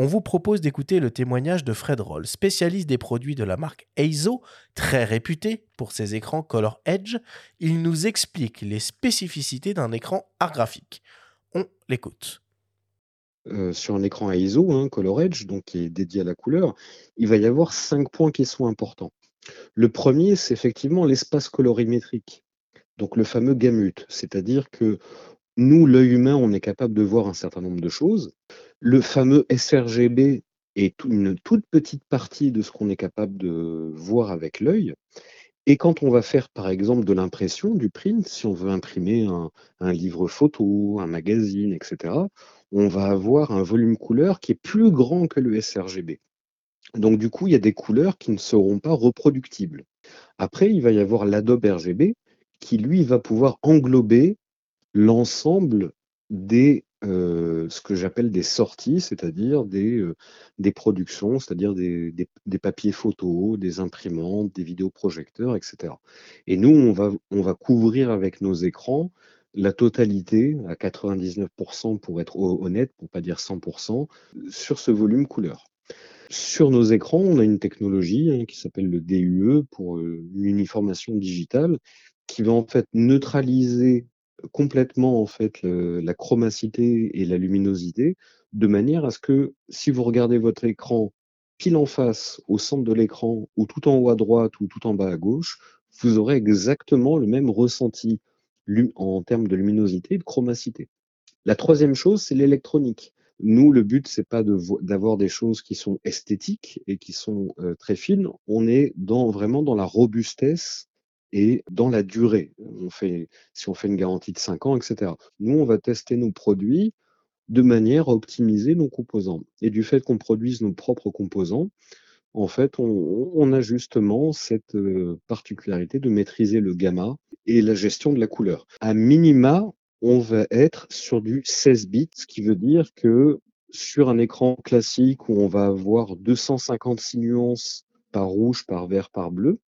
on vous propose d'écouter le témoignage de Fred Roll, spécialiste des produits de la marque Eizo, très réputé pour ses écrans Color Edge. Il nous explique les spécificités d'un écran art graphique. On l'écoute. Euh, sur un écran ISO, hein, Color Edge, donc qui est dédié à la couleur, il va y avoir cinq points qui sont importants. Le premier, c'est effectivement l'espace colorimétrique, donc le fameux gamut, c'est-à-dire que nous, l'œil humain, on est capable de voir un certain nombre de choses. Le fameux sRGB est une toute petite partie de ce qu'on est capable de voir avec l'œil. Et quand on va faire, par exemple, de l'impression, du print, si on veut imprimer un, livre photo, un magazine, etc., on va avoir un volume couleur qui est plus grand que le sRGB. Donc, du coup, il y a des couleurs qui ne seront pas reproductibles. Après, il va y avoir l'Adobe RGB qui, lui, va pouvoir englober l'ensemble des euh, ce que j'appelle des sorties, c'est-à-dire des, euh, des productions, c'est-à-dire des, des, papiers photos, des imprimantes, des vidéoprojecteurs, etc. Et nous, on va, on va couvrir avec nos écrans la totalité, à 99% pour être honnête, pour pas dire 100%, sur ce volume couleur. Sur nos écrans, on a une technologie hein, qui s'appelle le DUE pour euh, l'uniformation digitale, qui va en fait neutraliser complètement en fait la chromacité et la luminosité, de manière à ce que si vous regardez votre écran pile en face, au centre de l'écran, ou tout en haut à droite, ou tout en bas à gauche, vous aurez exactement le même ressenti en termes de luminosité et de chromacité. La troisième chose, c'est l'électronique. Nous, le but, c'est pas d'avoir des choses qui sont esthétiques et qui sont euh, très fines. On est dans, vraiment dans la robustesse et dans la durée. On si on fait une garantie de 5 ans, etc. Nous, on va tester nos produits de manière à optimiser nos composants. Et du fait qu'on produise nos propres composants, en fait, on, a justement cette euh, particularité de maîtriser le gamma et la gestion de la couleur. À minima, on va être sur du 16 bits, ce qui veut dire que sur un écran classique où on va avoir 256 nuances par rouge, par vert, par bleu,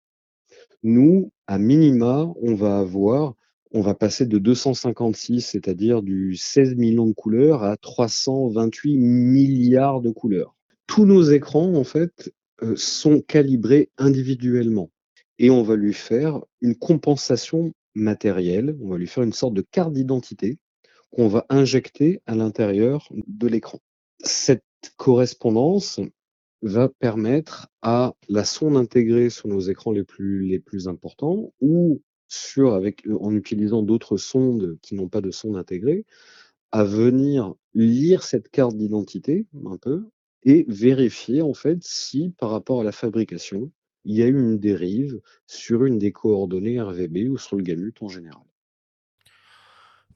nous, à minima, on va avoir, on va passer de 256, c'est-à-dire du 16 millions de couleurs, à 328 milliards de couleurs. Tous nos écrans, en fait, euh, sont calibrés individuellement. Et on va lui faire une compensation matérielle, on va lui faire une sorte de carte d'identité qu'on va injecter à l'intérieur de l'écran. Cette correspondance va permettre à la sonde intégrée sur nos écrans les plus, les plus importants ou sur, avec, en utilisant d'autres sondes qui n'ont pas de sonde intégrée, à venir lire cette carte d'identité un peu et vérifier en fait si par rapport à la fabrication, il y a eu une dérive sur une des coordonnées RVB ou sur le gamut en général.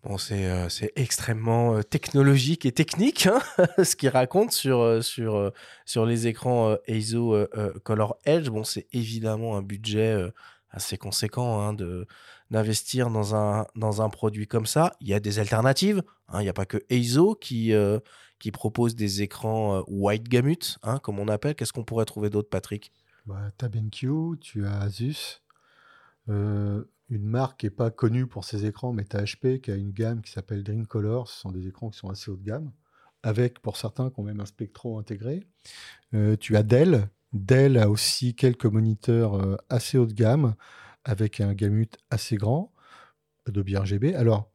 Bon, c'est euh, extrêmement euh, technologique et technique hein, [laughs] ce qu'il raconte sur, euh, sur, sur les écrans EIZO Color Edge. Bon, c'est évidemment un budget assez conséquent hein, d'investir dans un, dans un produit comme ça. Il y a des alternatives. Hein. Il n'y a pas que EIZO qui, qui propose des écrans white gamut, hein, comme on appelle. Qu'est-ce qu'on pourrait trouver d'autre, Patrick? Bah, Tu as BenQ, tu as Asus une marque qui n'est pas connue pour ses écrans, mais tu as HP qui a une gamme qui s'appelle Dream Color. Ce sont des écrans qui sont assez haut de gamme, avec pour certains qui ont même un spectro intégré. Euh, tu as Dell. Dell a aussi quelques moniteurs euh, assez haut de gamme, avec un gamut assez grand, Adobe RGB. Alors,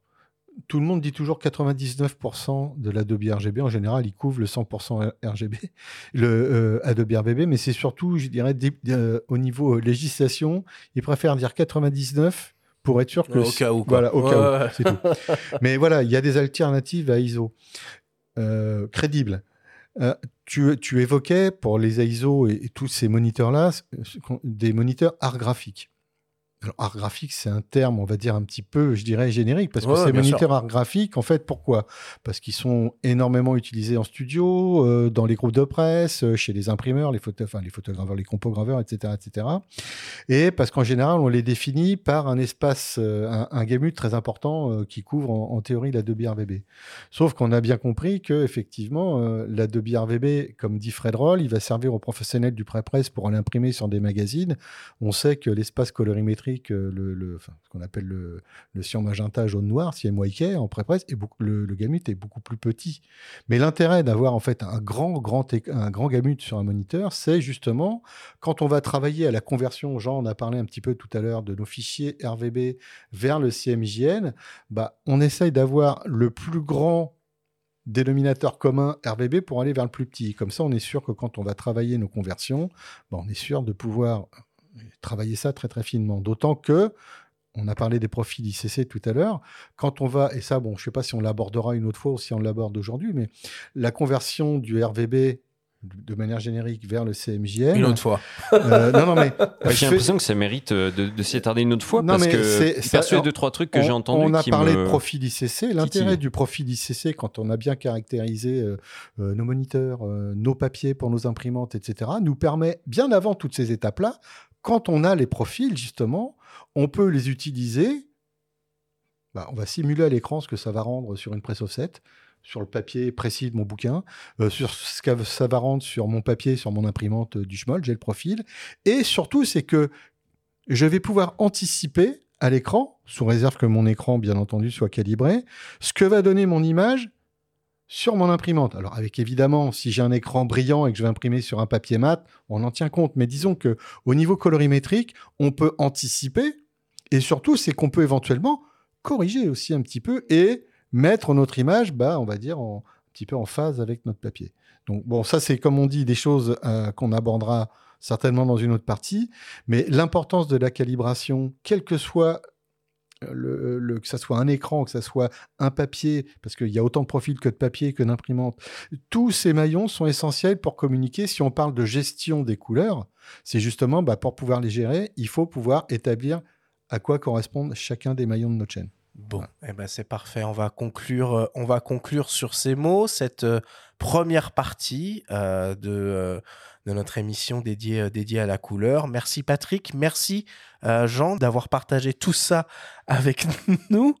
tout le monde dit toujours 99% de l'Adobe RGB. En général, il couvre le 100% RGB, [laughs] le euh, Adobe RGB, mais c'est surtout, je dirais, euh, au niveau euh, législation, ils préfèrent dire 99% pour être sûr que. Au cas où. Voilà, au cas où. C'est tout. [laughs] mais voilà, il y a des alternatives à ISO crédibles. tu, tu, évoquais pour les ISO et tous ces moniteurs-là des moniteurs art graphique. Alors, art graphique, c'est un terme, on va dire, un petit peu, je dirais, générique, parce que ces moniteurs art graphique, en fait, pourquoi? Parce qu'ils sont énormément utilisés en studio, euh, dans les groupes de presse, euh, chez les imprimeurs, les, photo enfin, les photograveurs, les compograveurs, etc., etc. Et parce qu'en général, on les définit par un espace, euh, un, un, gamut très important qui couvre, en, théorie, la l'Adobe RVB. Sauf qu'on a bien compris que, effectivement, l'Adobe RVB, comme dit Fred Roll, il va servir aux professionnels du pré-presse pour aller imprimer sur des magazines. On sait que l'espace colorimétrique le, ce qu'on appelle le, le cyan magenta jaune noir, CMYK en pré-presse, et le, gamut est beaucoup plus petit. Mais l'intérêt d'avoir en fait un grand, grand, un grand gamut sur un moniteur, c'est justement quand on va travailler à la conversion, Jean on a parlé un petit peu tout à l'heure de nos fichiers RVB vers le CMJN, bah, on essaye d'avoir le plus grand dénominateur commun RVB pour aller vers le plus petit. Comme ça, on est sûr que quand on va travailler nos conversions, bah, on est sûr de pouvoir travailler ça très très finement. D'autant que, on a parlé des profils ICC tout à l'heure, quand on va, et ça, bon, je ne sais pas si on l'abordera une autre fois ou si on l'aborde aujourd'hui, mais la conversion du RVB de manière générique vers le CMJN. Une autre fois. Euh, non, non, mais. [laughs] j'ai l'impression que ça mérite euh, de, s'y attarder une autre fois parce que c'est perçu deux, trois trucs que j'ai entendus. On a parlé de profil ICC. L'intérêt du profil ICC, quand on a bien caractérisé euh, nos moniteurs, nos papiers pour nos imprimantes, etc., nous permet, bien avant toutes ces étapes-là, quand on a les profils, justement, on peut les utiliser. Bah, on va simuler à l'écran ce que ça va rendre sur une presse offset, sur le papier précis de mon bouquin, euh, sur ce que ça va rendre sur mon papier, sur mon imprimante du Schmoll, j'ai le profil. Et surtout, c'est que je vais pouvoir anticiper à l'écran, sous réserve que mon écran, bien entendu, soit calibré, ce que va donner mon image sur mon imprimante. Alors avec évidemment, si j'ai un écran brillant et que je vais imprimer sur un papier mat, on en tient compte. Mais disons que au niveau colorimétrique, on peut anticiper et surtout, c'est qu'on peut éventuellement corriger aussi un petit peu et mettre notre image, bah, on va dire, un petit peu en phase avec notre papier. Donc bon, ça c'est comme on dit des choses euh, qu'on abordera certainement dans une autre partie, mais l'importance de la calibration, quel que soit le, que ça soit un écran, que ça soit un papier, parce qu'il y a autant de profils que de papier, que d'imprimante. Tous ces maillons sont essentiels pour communiquer. Si on parle de gestion des couleurs, c'est justement bah, pour pouvoir les gérer, il faut pouvoir établir à quoi correspondent chacun des maillons de notre chaîne. Bon, eh ben c'est parfait. On va conclure. Euh, on va conclure sur ces mots cette euh, première partie euh, de de notre émission dédiée, dédiée à la couleur. Merci Patrick, merci Jean d'avoir partagé tout ça avec [laughs] nous.